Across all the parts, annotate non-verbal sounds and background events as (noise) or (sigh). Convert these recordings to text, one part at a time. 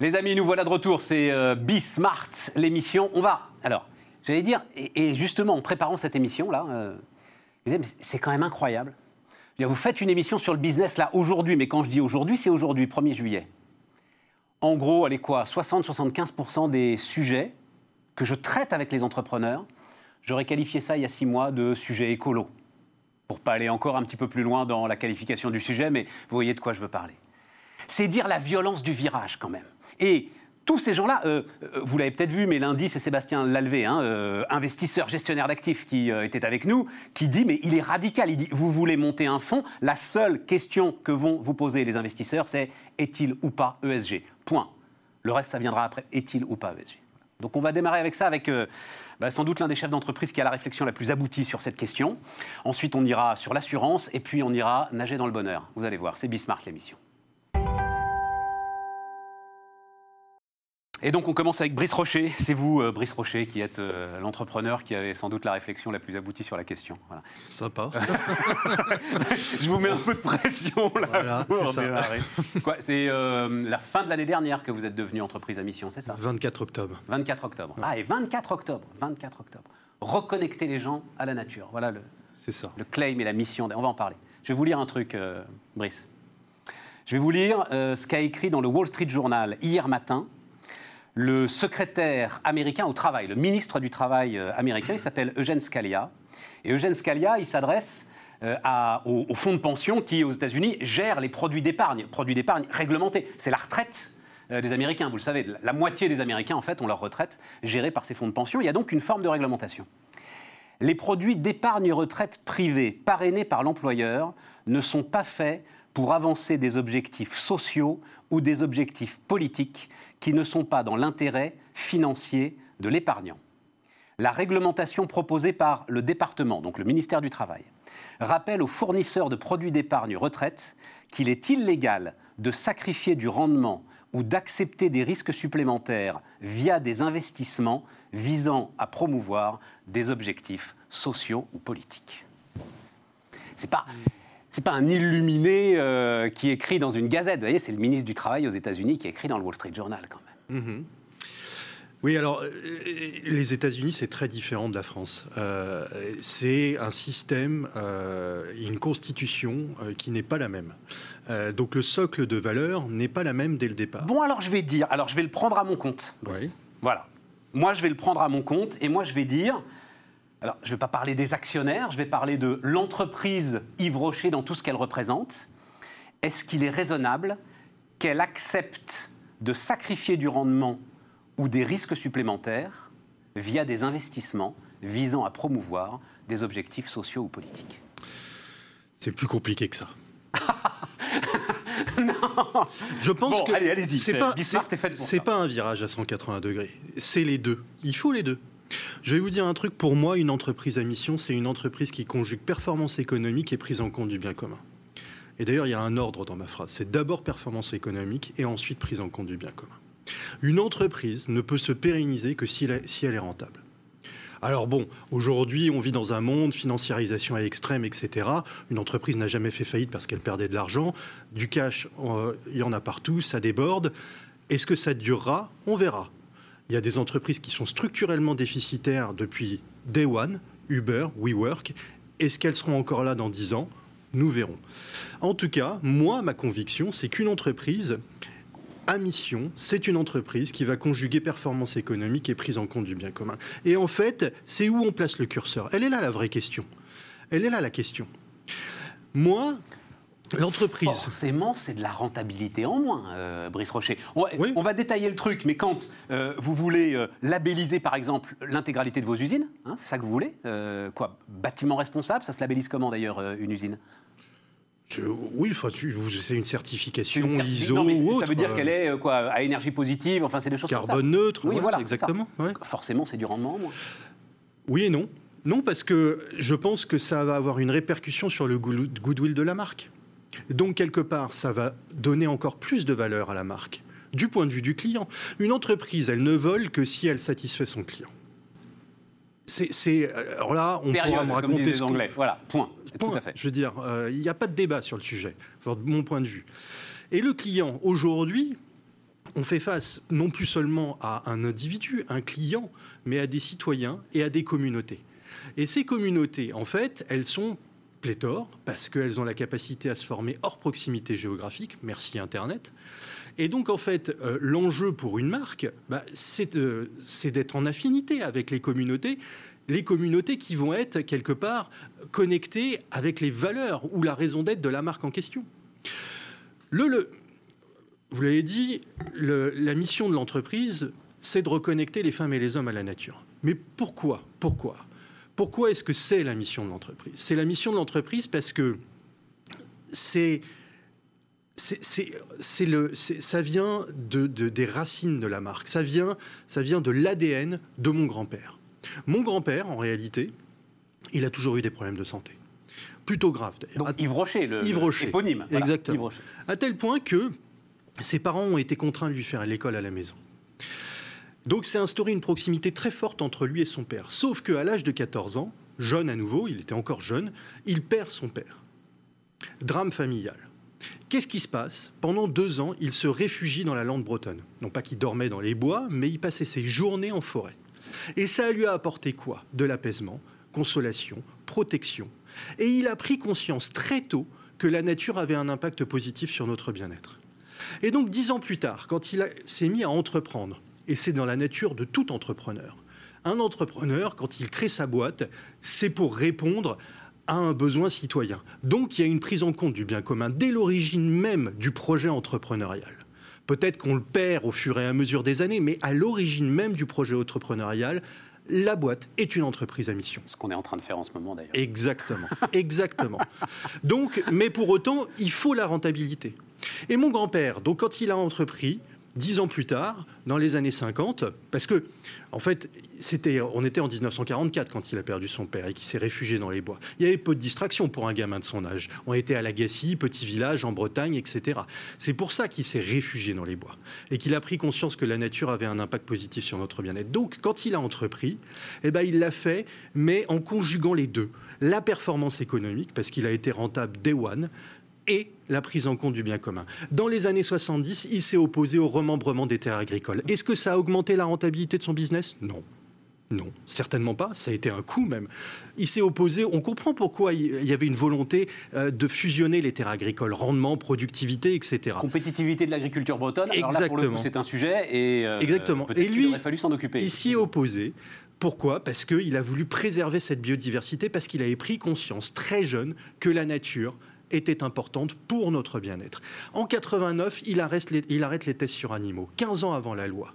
Les amis, nous voilà de retour. C'est euh, Smart, l'émission. On va. Alors, j'allais dire, et, justement, en préparant cette émission-là, euh, c'est quand même incroyable. Vous faites une émission sur le business là aujourd'hui, mais quand je dis aujourd'hui, c'est aujourd'hui, 1er juillet. En gros, allez quoi 60-75% des sujets que je traite avec les entrepreneurs, j'aurais qualifié ça il y a six mois de sujet écolo. Pour pas aller encore un petit peu plus loin dans la qualification du sujet, mais vous voyez de quoi je veux parler. C'est dire la violence du virage quand même. Et tous ces gens-là, euh, euh, vous l'avez peut-être vu, mais lundi, c'est Sébastien Lalvé, hein, euh, investisseur, gestionnaire d'actifs, qui était avec nous, qui dit, mais il est radical, il dit, vous voulez monter un fonds, la seule question que vont vous poser les investisseurs, c'est est-il ou pas ESG Point. Le reste, ça viendra après, est-il ou pas ESG Donc on va démarrer avec ça, avec bah, sans doute l'un des chefs d'entreprise qui a la réflexion la plus aboutie sur cette question. Ensuite, on ira sur l'assurance, et puis on ira nager dans le bonheur. Vous allez voir, c'est Bismarck l'émission. Et donc on commence avec Brice Rocher. C'est vous, euh, Brice Rocher, qui êtes euh, l'entrepreneur qui avait sans doute la réflexion la plus aboutie sur la question. Sympa. (laughs) Je vous mets un peu de pression là pour démarrer. C'est euh, la fin de l'année dernière que vous êtes devenu entreprise à mission, c'est ça? 24 octobre. 24 octobre. Ah, et 24 octobre. 24 octobre. Reconnecter les gens à la nature. Voilà le, ça. le claim et la mission. On va en parler. Je vais vous lire un truc, Brice. Je vais vous lire ce qu'a écrit dans le Wall Street Journal hier matin le secrétaire américain au travail, le ministre du Travail euh, américain, il s'appelle Eugène Scalia. Et Eugène Scalia, il s'adresse euh, fonds de pension qui, aux États-Unis, gère les produits d'épargne, produits d'épargne réglementés. C'est la retraite euh, des Américains, vous le savez. La moitié des Américains, en fait, ont leur retraite gérée par ces fonds de pension. Il y a donc une forme de réglementation. Les produits d'épargne retraite privés parrainés par l'employeur ne sont pas faits pour avancer des objectifs sociaux ou des objectifs politiques qui ne sont pas dans l'intérêt financier de l'épargnant. La réglementation proposée par le département, donc le ministère du Travail, rappelle aux fournisseurs de produits d'épargne retraite qu'il est illégal de sacrifier du rendement ou d'accepter des risques supplémentaires via des investissements visant à promouvoir des objectifs sociaux ou politiques. C'est pas c'est pas un illuminé euh, qui écrit dans une gazette. Vous voyez, c'est le ministre du Travail aux États-Unis qui écrit dans le Wall Street Journal quand même. Mhm. Oui, alors euh, les États-Unis, c'est très différent de la France. Euh, c'est un système, une constitution qui n'est pas la même. donc le socle de valeur n'est pas la même dès le départ. Bon, alors je vais dire, alors je vais le prendre à mon compte. Oui. Voilà. Moi, je vais le prendre à mon compte et moi, je vais dire, alors, je ne vais pas parler des actionnaires, je vais parler de l'entreprise Yves Rocher dans tout ce qu'elle représente. Est-ce qu'il est raisonnable qu'elle accepte de sacrifier du rendement ou des risques supplémentaires via des investissements visant à promouvoir des objectifs sociaux ou politiques? C'est plus compliqué que ça. (laughs) non Je pense que. Allez, allez-y. C'est pas, c'est pas un virage à 180 degrés. C'est les deux. Il faut les deux. Je vais vous dire un truc, pour moi, une entreprise à mission, c'est une entreprise qui conjugue performance économique et prise en compte du bien commun. Et d'ailleurs, il y a un ordre dans ma phrase. C'est d'abord performance économique et ensuite prise en compte du bien commun. Une entreprise ne peut se pérenniser que si elle est rentable. Alors bon, aujourd'hui, on vit dans un monde, financiarisation à extrême, etc. Une entreprise n'a jamais fait faillite parce qu'elle perdait de l'argent. Du cash, euh, il y en a partout, ça déborde. Est-ce que ça durera? On verra. Il y a des entreprises qui sont structurellement déficitaires depuis Day One, Uber, WeWork. Est-ce qu'elles seront encore là dans 10 ans? Nous verrons. En tout cas, moi, ma conviction, c'est qu'une entreprise à mission, c'est une entreprise qui va conjuguer performance économique et prise en compte du bien commun. Et en fait, c'est où on place le curseur? Elle est là la vraie question. Elle est là la question. Moi, L'entreprise. Forcément, c'est de la rentabilité en moins, euh, Brice Rocher. On, va détailler le truc, mais quand euh, vous voulez euh, labelliser, par exemple, l'intégralité de vos usines, hein, c'est ça que vous voulez Quoi Bâtiment responsable, ça se labellise comment d'ailleurs, une usine? Oui, c'est une certification ISO ou Ça veut dire qu'elle est quoi, à énergie positive, enfin c'est des choses Carbone comme ça. neutre, oui, voilà, exactement. Forcément, c'est du rendement en moins. Oui et non. Non, parce que je pense que ça va avoir une répercussion sur le goodwill de la marque. Donc, quelque part, ça va donner encore plus de valeur à la marque, du point de vue du client. Une entreprise, elle ne vole que si elle satisfait son client. C'est, alors là, on pourra me raconter ce Anglais. Voilà, point. Tout à fait. Je veux dire, euh, il n'y a pas de débat sur le sujet, de mon point de vue. Et le client, aujourd'hui, on fait face non plus seulement à un individu, un client, mais à des citoyens et à des communautés. Et ces communautés, en fait, elles sont pléthores parce qu'elles ont la capacité à se former hors proximité géographique, merci Internet. Et donc, en fait, euh, l'enjeu pour une marque, bah, c'est d'être en affinité avec les communautés, les communautés qui vont être quelque part connectées avec les valeurs ou la raison d'être de la marque en question. Le, vous l'avez dit, la mission de l'entreprise, c'est de reconnecter les femmes et les hommes à la nature. Mais pourquoi? Pourquoi? Pourquoi est-ce que c'est la mission de l'entreprise? C'est la mission de l'entreprise parce que c'est c'est le, ça vient de, des racines de la marque. Ça vient, ça vient de l'ADN de mon grand-père. Mon grand-père, en réalité, il a toujours eu des problèmes de santé. Plutôt graves, d'ailleurs. Yves Rocher, le, Yves Rocher. éponyme. Exactement. À tel point que ses parents ont été contraints de lui faire l'école à la maison. Donc c'est instauré une proximité très forte entre lui et son père. Sauf qu'à l'âge de 14 ans, jeune à nouveau, il était encore jeune, il perd son père. Drame familial. Qu'est-ce qui se passe? Pendant deux ans, il se réfugie dans la lande bretonne. Non pas qu'il dormait dans les bois, mais il passait ses journées en forêt. Et ça lui a apporté quoi? De l'apaisement, consolation, protection. Et il a pris conscience très tôt que la nature avait un impact positif sur notre bien-être. Et donc, dix ans plus tard, quand il s'est mis à entreprendre, et c'est dans la nature de tout entrepreneur, un entrepreneur, quand il crée sa boîte, c'est pour répondre à un besoin citoyen. Donc, il y a une prise en compte du bien commun dès l'origine même du projet entrepreneurial. Peut-être qu'on le perd au fur et à mesure des années, mais à l'origine même du projet entrepreneurial, la boîte est une entreprise à mission. Ce qu'on est en train de faire en ce moment d'ailleurs. Exactement, exactement. Donc, mais pour autant, il faut la rentabilité. Et mon grand-père, donc quand il a entrepris, dix ans plus tard, dans les années 50, parce que, en fait, on était en 1944 quand il a perdu son père et qu'il s'est réfugié dans les bois. Il y avait peu de distractions pour un gamin de son âge. On était à Lagacy, petit village en Bretagne, etc. C'est pour ça qu'il s'est réfugié dans les bois et qu'il a pris conscience que la nature avait un impact positif sur notre bien-être. Donc, quand il a entrepris, eh ben, il l'a fait, mais en conjuguant les deux. La performance économique, parce qu'il a été rentable day one, et la prise en compte du bien commun. Dans les années 70, il s'est opposé au remembrement des terres agricoles. Est-ce que ça a augmenté la rentabilité de son business? Non. Non, certainement pas. Ça a été un coût même. Il s'est opposé. On comprend pourquoi il y avait une volonté euh, de fusionner les terres agricoles, rendement, productivité, etc. Compétitivité de l'agriculture bretonne. Exactement. c'est un sujet et euh, exactement. Et lui, il aurait fallu s'en occuper. Il s'y est opposé. Pourquoi? Parce qu'il a voulu préserver cette biodiversité, parce qu'il avait pris conscience très jeune que la nature était importante pour notre bien-être. En 89, il arrête, les, tests sur animaux, 15 ans avant la loi.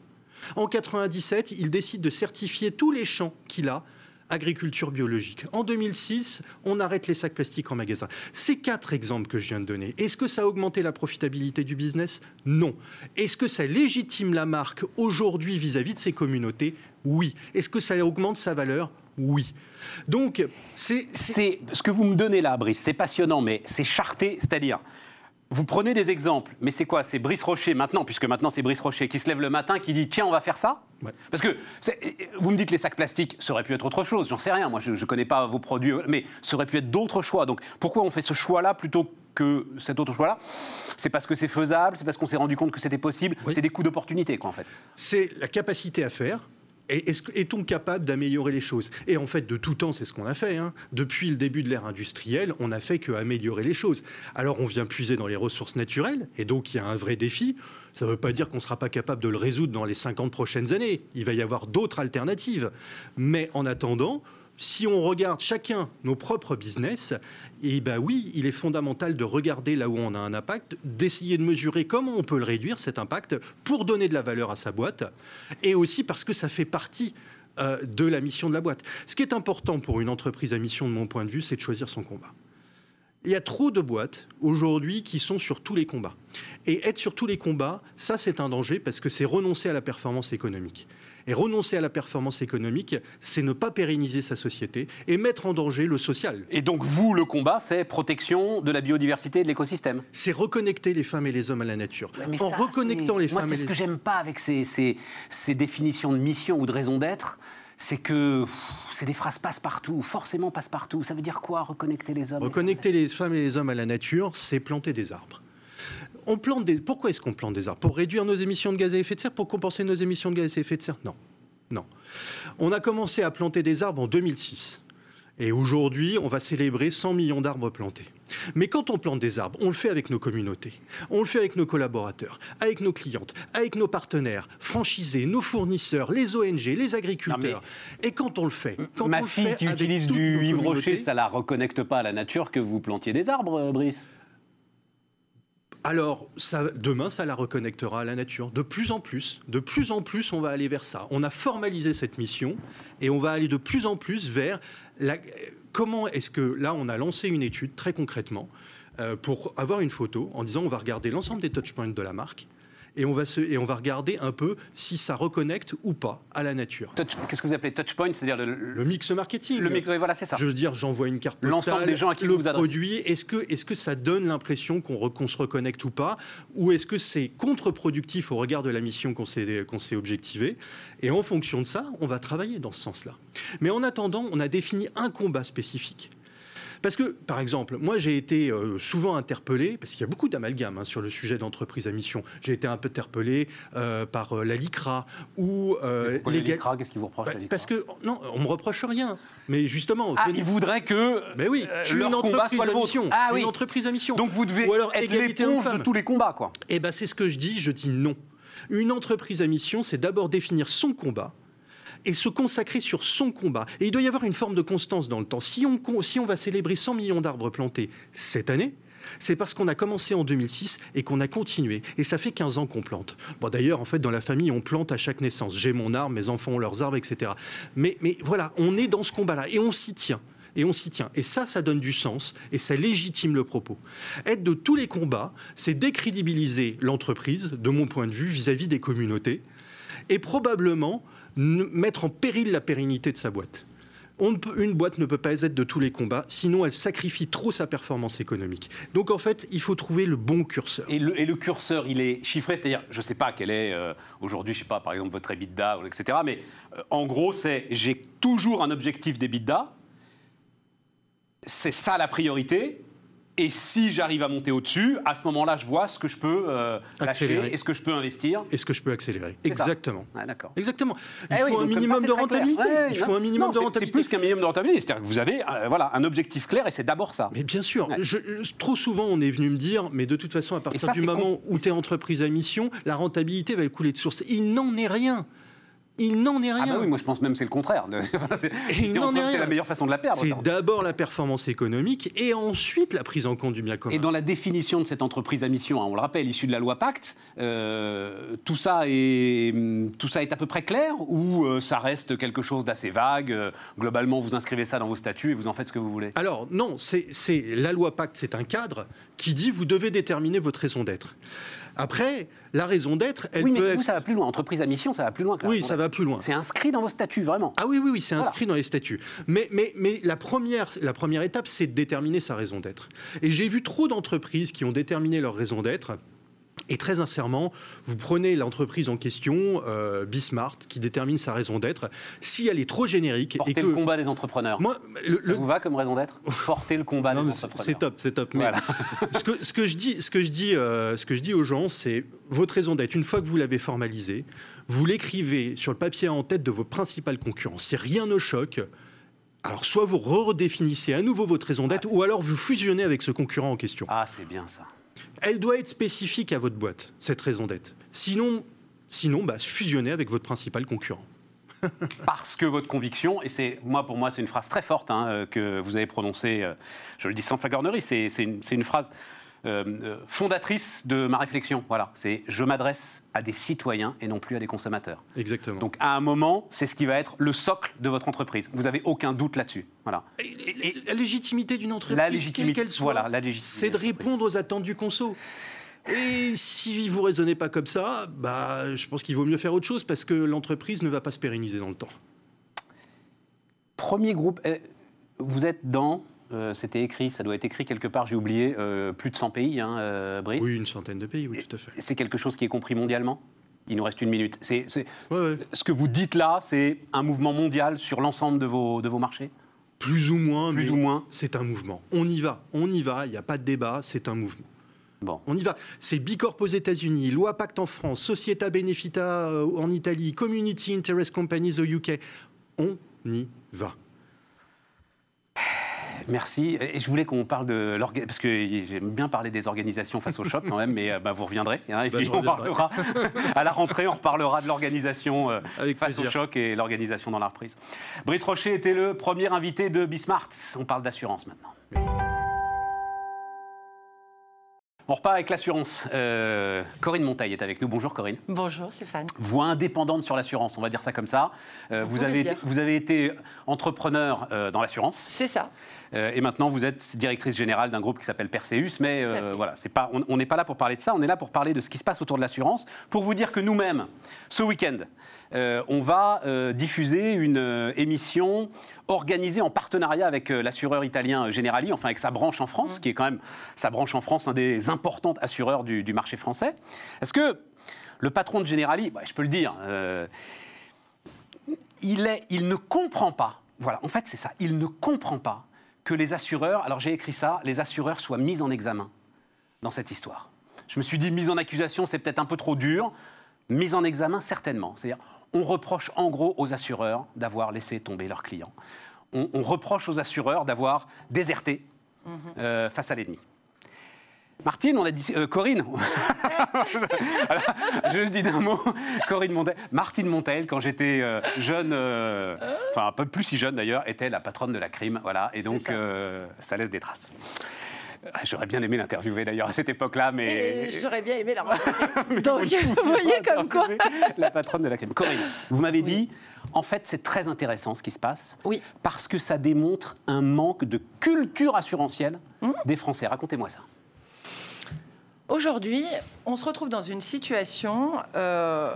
En 97, il décide de certifier tous les champs qu'il a agriculture biologique. En 2006, on arrête les sacs plastiques en magasin. Ces quatre exemples que je viens de donner, est-ce que ça a augmenté la profitabilité du business? Non. Est-ce que ça légitime la marque aujourd'hui vis-à-vis de ses communautés? Oui. Est-ce que ça augmente sa valeur? Oui. Donc, c'est. Ce que vous me donnez là, Brice, c'est passionnant, mais c'est charté, c'est-à-dire. Vous prenez des exemples, mais c'est quoi? C'est Brice Rocher maintenant, puisque maintenant c'est Brice Rocher qui se lève le matin, qui dit tiens, on va faire ça? Parce que vous me dites les sacs plastiques, ça aurait pu être autre chose, j'en sais rien, moi je ne connais pas vos produits, mais ça aurait pu être d'autres choix. Donc pourquoi on fait ce choix-là plutôt que cet autre choix-là? C'est parce que c'est faisable, c'est parce qu'on s'est rendu compte que c'était possible, c'est des coups d'opportunité, quoi, en fait. C'est la capacité à faire, est-on capable d'améliorer les choses? Et en fait, de tout temps, c'est ce qu'on a fait. Hein. Depuis le début de l'ère industrielle, on n'a fait qu'améliorer les choses. Alors, on vient puiser dans les ressources naturelles, et donc il y a un vrai défi. Ça ne veut pas dire qu'on ne sera pas capable de le résoudre dans les 50 prochaines années. Il va y avoir d'autres alternatives. Mais en attendant, si on regarde chacun nos propres business, et eh ben oui, il est fondamental de regarder là où on a un impact, d'essayer de mesurer comment on peut le réduire cet impact pour donner de la valeur à sa boîte, et aussi parce que ça fait partie euh, de la mission de la boîte. Ce qui est important pour une entreprise à mission, de mon point de vue, c'est de choisir son combat. Il y a trop de boîtes aujourd'hui qui sont sur tous les combats. Et être sur tous les combats, ça c'est un danger parce que c'est renoncer à la performance économique. Et renoncer à la performance économique, c'est ne pas pérenniser sa société et mettre en danger le social. Et donc vous, le combat, c'est protection de la biodiversité et de l'écosystème C'est reconnecter les femmes et les hommes à la nature. en reconnectant les femmes Moi, c'est ce que j'aime pas avec ces, ces, définitions de mission ou de raison d'être c'est que c'est des phrases passe-partout, forcément passe-partout. Ça veut dire quoi, reconnecter les hommes Reconnecter les femmes et les hommes à la nature, c'est planter des arbres on plante des... Pourquoi est-ce qu'on plante des arbres? Pour réduire nos émissions de gaz à effet de serre Pour compenser nos émissions de gaz à effet de serre? Non. Non. On a commencé à planter des arbres en 2006. Et aujourd'hui, on va célébrer 100 millions d'arbres plantés. Mais quand on plante des arbres, on le fait avec nos communautés, on le fait avec nos collaborateurs, avec nos clientes, avec nos partenaires, franchisés, nos fournisseurs, les ONG, les agriculteurs. Et quand on le fait, quand Ma on fille fait qui avec utilise du Yves Rocher, ça la reconnecte pas à la nature que vous plantiez des arbres, euh, Brice Alors, demain, ça la reconnectera à la nature. De plus en plus, de plus en plus, on va aller vers ça. On a formalisé cette mission et on va aller de plus en plus vers comment est-ce que là, on a lancé une étude très concrètement euh, pour avoir une photo en disant on va regarder l'ensemble des touchpoints de la marque et on va se, et on va regarder un peu si ça reconnecte ou pas à la nature. Qu'est-ce que vous appelez touchpoint C'est-à-dire le, mix marketing. le mix, oui, voilà, c'est ça. Je veux dire, j'envoie une carte L'ensemble postale, des gens à qui le vous produit. Est-ce que, est que ça donne l'impression qu'on qu'on se reconnecte ou pas? Ou est-ce que c'est contre-productif au regard de la mission qu'on s'est qu'on s'est objectivée? Et en fonction de ça, on va travailler dans ce sens-là. Mais en attendant, on a défini un combat spécifique. Parce que, par exemple, moi j'ai été euh, souvent interpellé, parce qu'il y a beaucoup d'amalgames hein, sur le sujet d'entreprise à mission. J'ai été un peu interpellé euh, par euh, la LICRA ou les LICRA Qu'est-ce qu'ils vous reprochent Bah, la LICRA parce que non, on me reproche rien. Mais justement, Ah, venez- ils voudraient que mais oui, je suis leur une entreprise à mission. Ah oui. Une entreprise à mission. Donc vous devez Ou alors être égalité l'éponge de tous les combats, quoi. Eh ben c'est ce que je dis, je dis non. Une entreprise à mission, c'est d'abord définir son combat et se consacrer sur son combat. Et il doit y avoir une forme de constance dans le temps. Si on, va célébrer 100 millions d'arbres plantés cette année, c'est parce qu'on a commencé en 2006 et qu'on a continué. Et ça fait 15 ans qu'on plante. Bon, d'ailleurs, en fait, dans la famille, on plante à chaque naissance. J'ai mon arbre, mes enfants ont leurs arbres, etc. Mais, voilà, on est dans ce combat-là et on s'y tient. Et on s'y tient. Et ça, ça donne du sens et ça légitime le propos. Être de tous les combats, c'est décrédibiliser l'entreprise, de mon point de vue, vis-à-vis des communautés, et probablement mettre en péril la pérennité de sa boîte. Une boîte ne peut pas être de tous les combats, sinon elle sacrifie trop sa performance économique. Donc en fait, il faut trouver le bon curseur. Et le, curseur, il est chiffré, c'est-à-dire, je ne sais pas quel est euh, aujourd'hui, je ne sais pas, par exemple, votre EBITDA, etc. Mais euh, en gros, c'est j'ai toujours un objectif d'EBITDA, c'est ça la priorité. Et si j'arrive à monter au-dessus, à ce moment-là, je vois ce que je peux euh, Accélérer. et ce que je peux investir. Est-ce que je peux accélérer. Exactement. D'accord. Exactement. Il Eh oui, faut un minimum ça, c'est de très clair. rentabilité. Ouais, il faut un minimum de rentabilité. C'est plus qu'un minimum de rentabilité. C'est-à-dire que vous avez euh, voilà, un objectif clair et c'est d'abord ça. Mais bien sûr, Ouais. je- je- trop souvent on est venu me dire, mais de toute façon, à partir ça, du moment con- où tu es entreprise à mission, la rentabilité va couler de source. Il n'en est rien. Il n'en est Ah rien. bah oui, moi je pense même que c'est le contraire. (laughs) c'est il n'en est c'est rien. la meilleure façon de la perdre. C'est d'abord la performance économique et ensuite la prise en compte du bien commun. Et dans la définition de cette entreprise à mission, hein, on le rappelle, issue de la loi Pacte, euh, tout, ça est, hum, tout ça est à peu près clair ou euh, ça reste quelque chose d'assez vague euh, Globalement, vous inscrivez ça dans vos statuts et vous en faites ce que vous voulez? Alors non, c'est- la loi Pacte, c'est un cadre qui dit vous devez déterminer votre raison d'être. Après, la raison d'être, elle oui, mais vous, ça va plus loin. Entreprise à mission, ça va plus loin. que Oui, ça va plus loin. C'est inscrit dans vos statuts, vraiment. Ah oui, oui, oui, c'est Voilà. inscrit dans les statuts. Mais, mais, mais la, première, la première étape, c'est de déterminer sa raison d'être. Et j'ai vu trop d'entreprises qui ont déterminé leur raison d'être. Et très sincèrement, vous prenez l'entreprise en question, euh, Bismart, qui détermine sa raison d'être. Si elle est trop générique Porter et que le combat des entrepreneurs. moi, le- ça le- vous va comme raison d'être? Porter le combat non, des entrepreneurs. c'est top, c'est top. Mais Voilà. (laughs) ce, que, ce que je dis, ce que je dis, euh, ce que je dis aux gens, c'est votre raison d'être. Une fois que vous l'avez formalisée, vous l'écrivez sur le papier en tête de vos principales concurrents. Si rien ne choque, alors soit vous redéfinissez à nouveau votre raison d'être, ou alors vous fusionnez avec ce concurrent en question. Ah, c'est bien ça. Elle doit être spécifique à votre boîte, cette raison d'être. Sinon, sinon, bah, avec votre principal concurrent. (laughs) parce que votre conviction, et c'est moi pour moi c'est une phrase très forte hein, euh, que vous avez prononcée, euh, je le dis sans flagornerie, c'est une, c'est une phrase euh, euh, fondatrice de ma réflexion. Voilà, c'est je m'adresse à des citoyens et non plus à des consommateurs. Exactement. Donc à un moment, c'est ce qui va être le socle de votre entreprise. Vous avez aucun doute là-dessus. Voilà. Et- et- et la légitimité d'une entreprise, La quelle légitimité, qu'elle soit, voilà, la légitimité c'est de répondre aux attentes du conso. Et si vous raisonnez pas comme ça, bah, je pense qu'il vaut mieux faire autre chose parce que l'entreprise ne va pas se pérenniser dans le temps. Premier groupe, euh, vous êtes dans, euh, c'était écrit, ça doit être écrit quelque part, j'ai oublié, euh, plus de 100 pays, hein, euh, Brice. Oui, une centaine de pays, oui, tout à fait. C'est quelque chose qui est compris mondialement? Il nous reste une minute. C'est, c'est- Ouais, ouais. Ce que vous dites là, c'est un mouvement mondial sur l'ensemble de vos, de vos marchés? Plus ou moins, Plus mais ou moins c'est un mouvement. On y va, on y va, il n'y a pas de débat, c'est un mouvement. Bon. On y va. C'est Bicorp aux États-Unis, Loi Pacte en France, Societa Benefita en Italie, Community Interest Companies au UK. On y va. Merci. Et je voulais qu'on parle de l'organisation, parce que j'aime bien parler des organisations face au choc quand même, mais euh, bah, vous reviendrez. hein, et Bah, puis je on parlera, à la rentrée, on reparlera de l'organisation euh, face au choc et l'organisation dans la reprise. Brice Rocher était le premier invité de Bismart. On parle d'assurance maintenant. On repart avec l'assurance. Euh, Corinne Montaille est avec nous. Bonjour Corinne. Bonjour Stéphane. Voix indépendante sur l'assurance, on va dire ça comme ça. Euh, Vous avez, été- dire. vous avez été entrepreneur euh, dans l'assurance. C'est ça. Et maintenant, vous êtes directrice générale d'un groupe qui s'appelle Perseus. Mais voilà, pas, on n'est pas là pour parler de ça. On est là pour parler de ce qui se passe autour de l'assurance. Pour vous dire que nous-mêmes, ce week-end, on va diffuser une émission organisée en partenariat avec euh, l'assureur italien Generali, enfin avec sa branche en Mmh. France, qui est quand même sa branche en France, un des importantes assureurs du, du marché français. Est-ce que le patron de Generali, bah, je peux le dire, euh, il, est, il ne comprend pas, voilà, en fait c'est ça, il ne comprend pas que les assureurs, alors j'ai écrit ça, les assureurs soient mis en examen dans cette histoire. Je me suis dit, mise en accusation, c'est peut-être un peu trop dur, mise en examen, certainement. C'est-à-dire, on reproche en gros aux assureurs d'avoir laissé tomber leurs clients. On, on reproche aux assureurs d'avoir déserté euh, face à l'ennemi. Martine, on a dit. euh, Corinne (laughs) Je le dis d'un mot. Corinne Montel. Martine Montel, quand j'étais euh, jeune, euh, enfin un peu plus si jeune d'ailleurs, était la patronne de la crime. Voilà. Et donc, ça. ça laisse des traces. Euh, J'aurais bien aimé l'interviewer d'ailleurs à cette époque-là, mais. J'aurais bien aimé la (laughs) rencontrer. Donc, (laughs) vous voyez comme quoi. La patronne de la crime. Corinne, vous m'avez dit, en fait, c'est très intéressant ce qui se passe. Oui. Parce que ça démontre un manque de culture assurantielle Mmh. des Français. Racontez-moi ça. Aujourd'hui, on se retrouve dans une situation euh,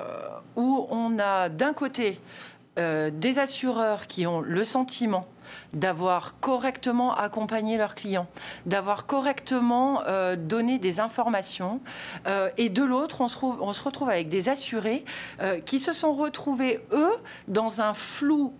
où on a d'un côté euh, des assureurs qui ont le sentiment d'avoir correctement accompagné leurs clients, d'avoir correctement euh, donné des informations, euh, et de l'autre, on, se trouve- on se retrouve avec des assurés euh, qui se sont retrouvés, eux, dans un flou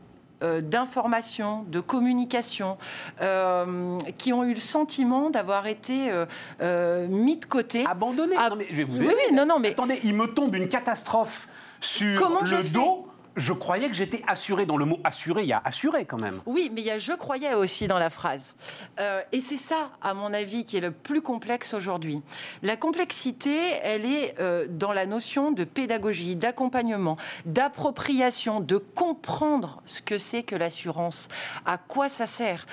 d'information, de communication, euh, qui ont eu le sentiment d'avoir été euh, euh, mis de côté. Abandonné. Ah, non, mais je vais vous aider. oui, non, non, mais Attendez, il me tombe une catastrophe sur Comment le dos. Je croyais que j'étais assuré. Dans le mot assuré, il y a assuré quand même. Oui, mais il y a je croyais aussi dans la phrase. Euh, et c'est ça, à mon avis, qui est le plus complexe aujourd'hui. La complexité, elle est euh, dans la notion de pédagogie, d'accompagnement, d'appropriation, de comprendre ce que c'est que l'assurance, à quoi ça sert.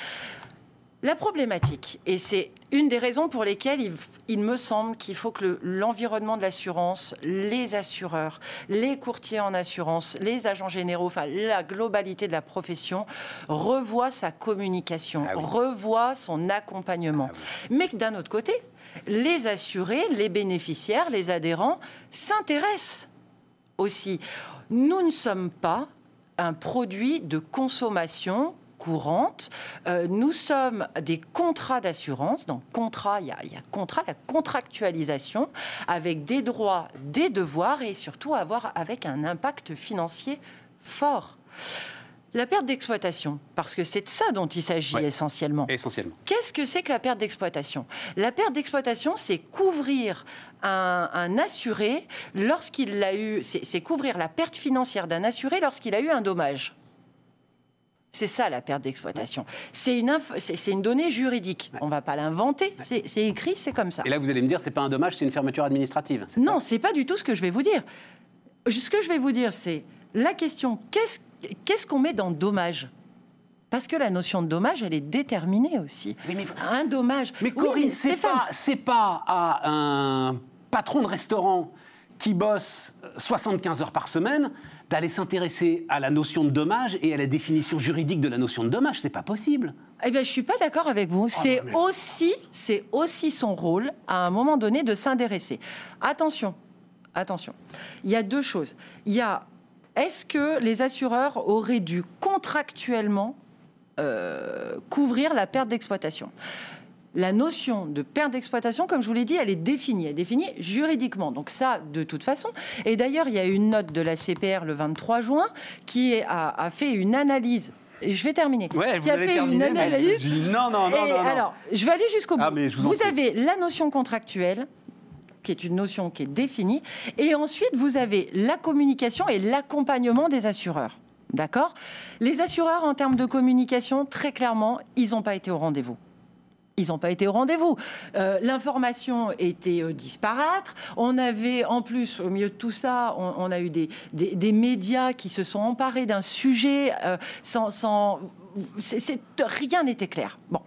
La problématique, et c'est une des raisons pour lesquelles il, il me semble qu'il faut que le- l'environnement de l'assurance, les assureurs, les courtiers en assurance, les agents généraux, enfin la globalité de la profession, revoient sa communication, Ah oui. revoient son accompagnement. Mais que d'un autre côté, les assurés, les bénéficiaires, les adhérents s'intéressent aussi. Nous ne sommes pas un produit de consommation courante. Euh, nous sommes des contrats d'assurance. Dans contrat, il y, a, il y a contrat, la contractualisation, avec des droits, des devoirs et surtout avoir avec un impact financier fort. La perte d'exploitation, parce que c'est de ça dont il s'agit Ouais. essentiellement. Essentiellement. Qu'est-ce que c'est que la perte d'exploitation? La perte d'exploitation, c'est couvrir un, un assuré lorsqu'il l'a eu, c'est couvrir la perte financière d'un assuré lorsqu'il a eu un dommage. C'est ça la perte d'exploitation. C'est une, c'est donnée juridique. On ne va pas l'inventer. C'est écrit, c'est comme ça. Et là, vous allez me dire, c'est pas un dommage, c'est une fermeture administrative. Non, c'est pas du tout ce que je vais vous dire. Ce que je vais vous dire, c'est la question qu'est-ce qu'on met dans dommage? Parce que la notion de dommage, elle est déterminée aussi. Oui, mais- Un dommage. Mais Oui, Corinne, mais c'est pas, à un patron de restaurant qui bosse 75 heures par semaine d'aller s'intéresser à la notion de dommage et à la définition juridique de la notion de dommage. C'est pas possible. Eh bien, je suis pas d'accord avec vous. c'est mais- aussi, c'est aussi son rôle à un moment donné de s'intéresser. Attention, attention. Il y a deux choses. Il y a est-ce que les assureurs auraient dû contractuellement euh, couvrir la perte d'exploitation? La notion de perte d'exploitation, comme je vous l'ai dit, elle est définie. Elle est définie juridiquement. Donc ça, de toute façon. Et d'ailleurs, il y a une note de la CPR le 23 juin qui est- a, a fait une analyse. Et je vais terminer. Ouais, qui vous a allez fait terminer, une analyse. non, non, non, Et non, non. alors, je vais aller jusqu'au bout. Ah, je vous prie. avez la notion contractuelle qui est une notion qui est définie. Et ensuite, vous avez la communication et l'accompagnement des assureurs. D'accord? Les assureurs, en termes de communication, très clairement, ils n'ont pas été au rendez-vous ils n'ont pas été au rendez-vous. Euh, l'information était euh, disparate. On avait, en plus, au milieu de tout ça, on, a eu des, des, médias qui se sont emparés d'un sujet euh, sans... sans rien n'était clair. Bon.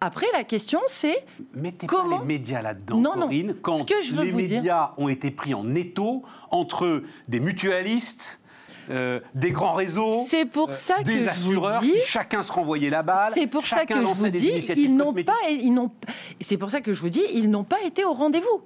Après, la question, c'est Mettez comment pas les médias là-dedans, non, Corinne, non. quand que je veux les médias ont été pris en étau entre des mutualistes, euh, des grands réseaux, c'est pour euh, ça des que assureurs, je vous dis, chacun se renvoyait la balle. C'est pour ça que je vous dis, ils n'ont pas, ils n'ont. C'est pour ça que je vous dis, ils n'ont pas été au rendez-vous.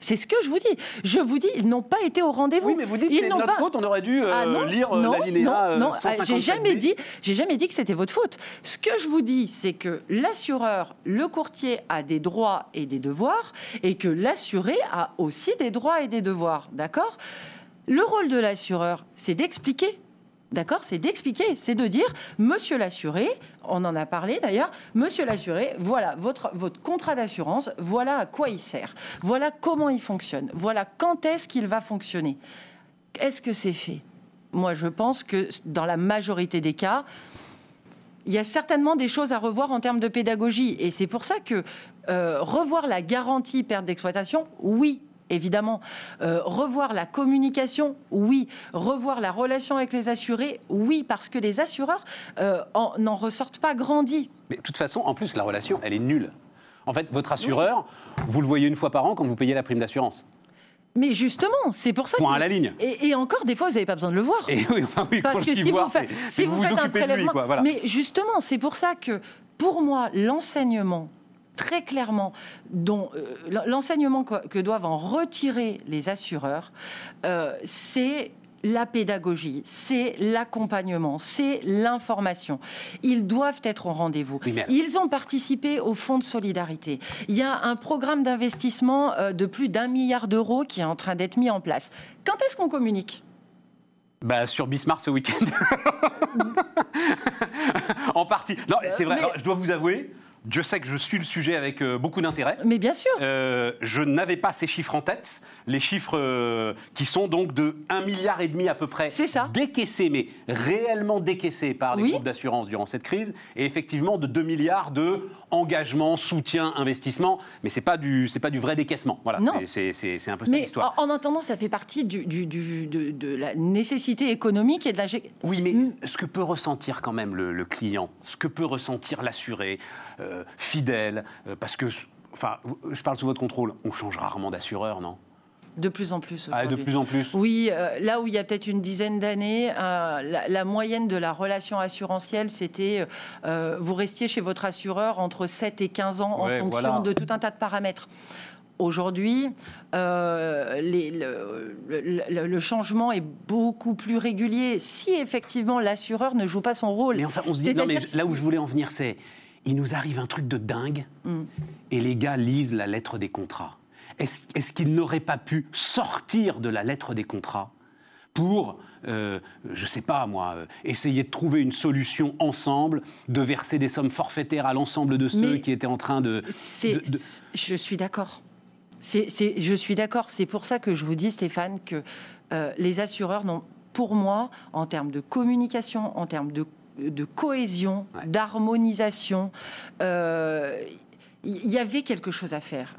C'est ce que je vous dis. Je vous dis, ils n'ont pas été au rendez-vous. Oui, mais vous dites que c'est notre pas... faute, on aurait dû euh, ah lire non, l'alinéa Non, non, j'ai jamais dit, j'ai jamais dit que c'était votre faute. Ce que je vous dis, c'est que l'assureur, le courtier a des droits et des devoirs, et que l'assuré a aussi des droits et des devoirs. D'accord? Le rôle de l'assureur, c'est d'expliquer. D'accord? C'est d'expliquer, c'est de dire, monsieur l'assuré, on en a parlé d'ailleurs, monsieur l'assuré, voilà votre, votre contrat d'assurance, voilà à quoi il sert, voilà comment il fonctionne, voilà quand est-ce qu'il va fonctionner. Est-ce que c'est fait? Moi, je pense que dans la majorité des cas, il y a certainement des choses à revoir en termes de pédagogie. Et c'est pour ça que euh, revoir la garantie perte d'exploitation, oui, évidemment. Euh, revoir la communication, oui. Revoir la relation avec les assurés, oui, parce que les assureurs euh, n'en ressortent pas grandis. Mais de toute façon, en plus, la relation, elle est nulle. En fait, votre assureur, vous le voyez une fois par an quand vous payez la prime d'assurance. Mais justement, c'est pour ça. Point à la ligne. Et, encore, des fois, vous n'avez pas besoin de le voir. Et oui, enfin, oui, Parce que si, vous, si vous, faites un prélèvement. Mais justement, c'est pour ça que, pour moi, l'enseignement très clairement dont euh, l'enseignement que, doivent en retirer les assureurs, euh, c'est la pédagogie, c'est l'accompagnement, c'est l'information. Ils doivent être au rendez-vous. Ils ont participé au Fonds de solidarité. Il y a un programme d'investissement euh, de plus d'un milliard d'euros qui est en train d'être mis en place. Quand est-ce qu'on communique? Bah, sur Bismarck ce week-end. (laughs) en partie. Non, c'est vrai. je dois vous avouer, Dieu sait que je suis le sujet avec euh, beaucoup d'intérêt. Mais bien sûr. Euh, je n'avais pas ces chiffres en tête, les chiffres euh, qui sont donc de 1,5 milliard et demi à peu près ça. décaissés, mais réellement décaissés par les groupes d'assurance durant cette crise, et effectivement de 2 milliards de engagement, soutien, investissement, mais c'est pas du c'est pas du vrai décaissement. Voilà, c'est un peu ça l'histoire. En, en attendant, ça fait partie du, du, de, de, la nécessité économique et de la. Oui, mais mm. ce que peut ressentir quand même le, le client, ce que peut ressentir l'assuré. Euh, fidèle, euh, parce que, enfin, je parle sous votre contrôle, on change rarement d'assureur, non? De plus en plus. Ah, de plus en plus? Oui, euh, là où il y a peut-être une dizaine d'années, la, moyenne de la relation assurantielle, c'était vous restiez chez votre assureur entre 7 et 15 ans en fonction de tout un tas de paramètres. Aujourd'hui, le, le, changement est beaucoup plus régulier si effectivement l'assureur ne joue pas son rôle. Mais enfin, on se dit, non, mais là où je voulais en venir, c'est il nous arrive un truc de dingue mm. et les gars lisent la lettre des contrats. Est-ce qu'ils n'auraient pas pu sortir de la lettre des contrats pour, euh, je ne sais pas moi, euh, essayer de trouver une solution ensemble, de verser des sommes forfaitaires à l'ensemble de ceux qui étaient en train de... Je suis d'accord. je suis d'accord. C'est pour ça que je vous dis, Stéphane, que euh, les assureurs n'ont, pour moi, en termes de communication, en termes de de cohésion, d'harmonisation. Euh, il y avait quelque chose à faire.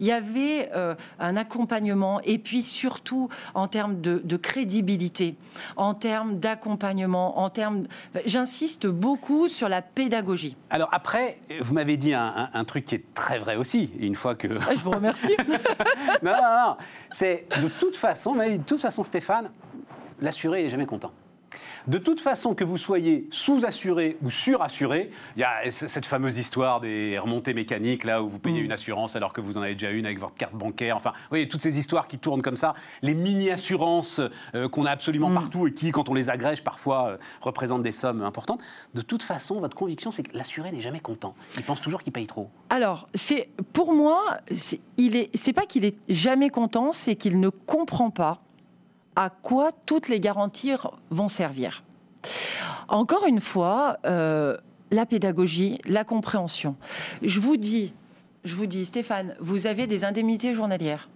Il y avait euh, un accompagnement et puis surtout en termes de, crédibilité, en termes d'accompagnement, en termes... J'insiste beaucoup sur la pédagogie. Alors après, vous m'avez dit un, truc qui est très vrai aussi, une fois que... Ah, je vous remercie. (laughs) non, non, non. C'est de toute façon, mais de toute façon Stéphane, l'assuré n'est jamais content. De toute façon, que vous soyez sous-assuré ou surassuré, il y a cette fameuse histoire des remontées mécaniques, là où vous payez mm. une assurance alors que vous en avez déjà une avec votre carte bancaire. Enfin, vous voyez, toutes ces histoires qui tournent comme ça. Les mini-assurances euh, qu'on a absolument mm. partout et qui, quand on les agrège, parfois euh, représentent des sommes importantes. De toute façon, votre conviction, c'est que l'assuré n'est jamais content. Il pense toujours qu'il paye trop. Alors, c'est pour moi, il est, c'est pas qu'il est jamais content, c'est qu'il ne comprend pas à quoi toutes les garanties vont servir. Encore une fois, euh, la pédagogie, la compréhension. Je vous dis, je vous dis, Stéphane, vous avez des indemnités journalières.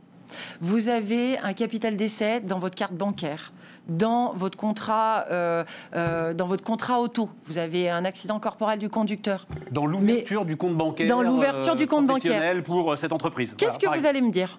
vous avez un capital d'essai dans votre carte bancaire, dans votre contrat, euh, euh, dans votre contrat auto. Vous avez un accident corporel du conducteur. Dans l'ouverture du compte bancaire. Dans l'ouverture du compte bancaire. pour cette entreprise. Qu'est-ce que vous allez me dire?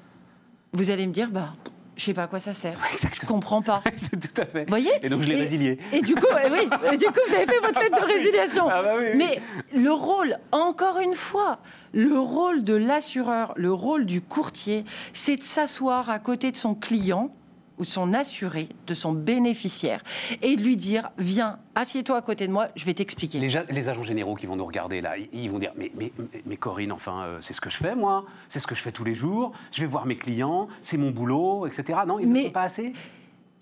Vous allez me dire, bah, je sais pas à quoi ça sert. Je comprends pas. (laughs) C'est tout à fait. Vous voyez Et donc je l'ai résilié. Et du coup, eh oui, et du coup, vous avez fait votre lettre de résiliation. Ah bah oui, oui. Mais le rôle, encore une fois, le rôle de l'assureur, le rôle du courtier, c'est de s'asseoir à côté de son client ou son assuré, de son bénéficiaire, et de lui dire, viens, assieds-toi à côté de moi, je vais t'expliquer. Les, agents généraux qui vont nous regarder là, ils- vont dire mais, mais, Corinne, enfin, euh, c'est ce que je fais moi, c'est ce que je fais tous les jours, je vais voir mes clients, c'est mon boulot, etc. Non, ils ne Mais- font pas assez?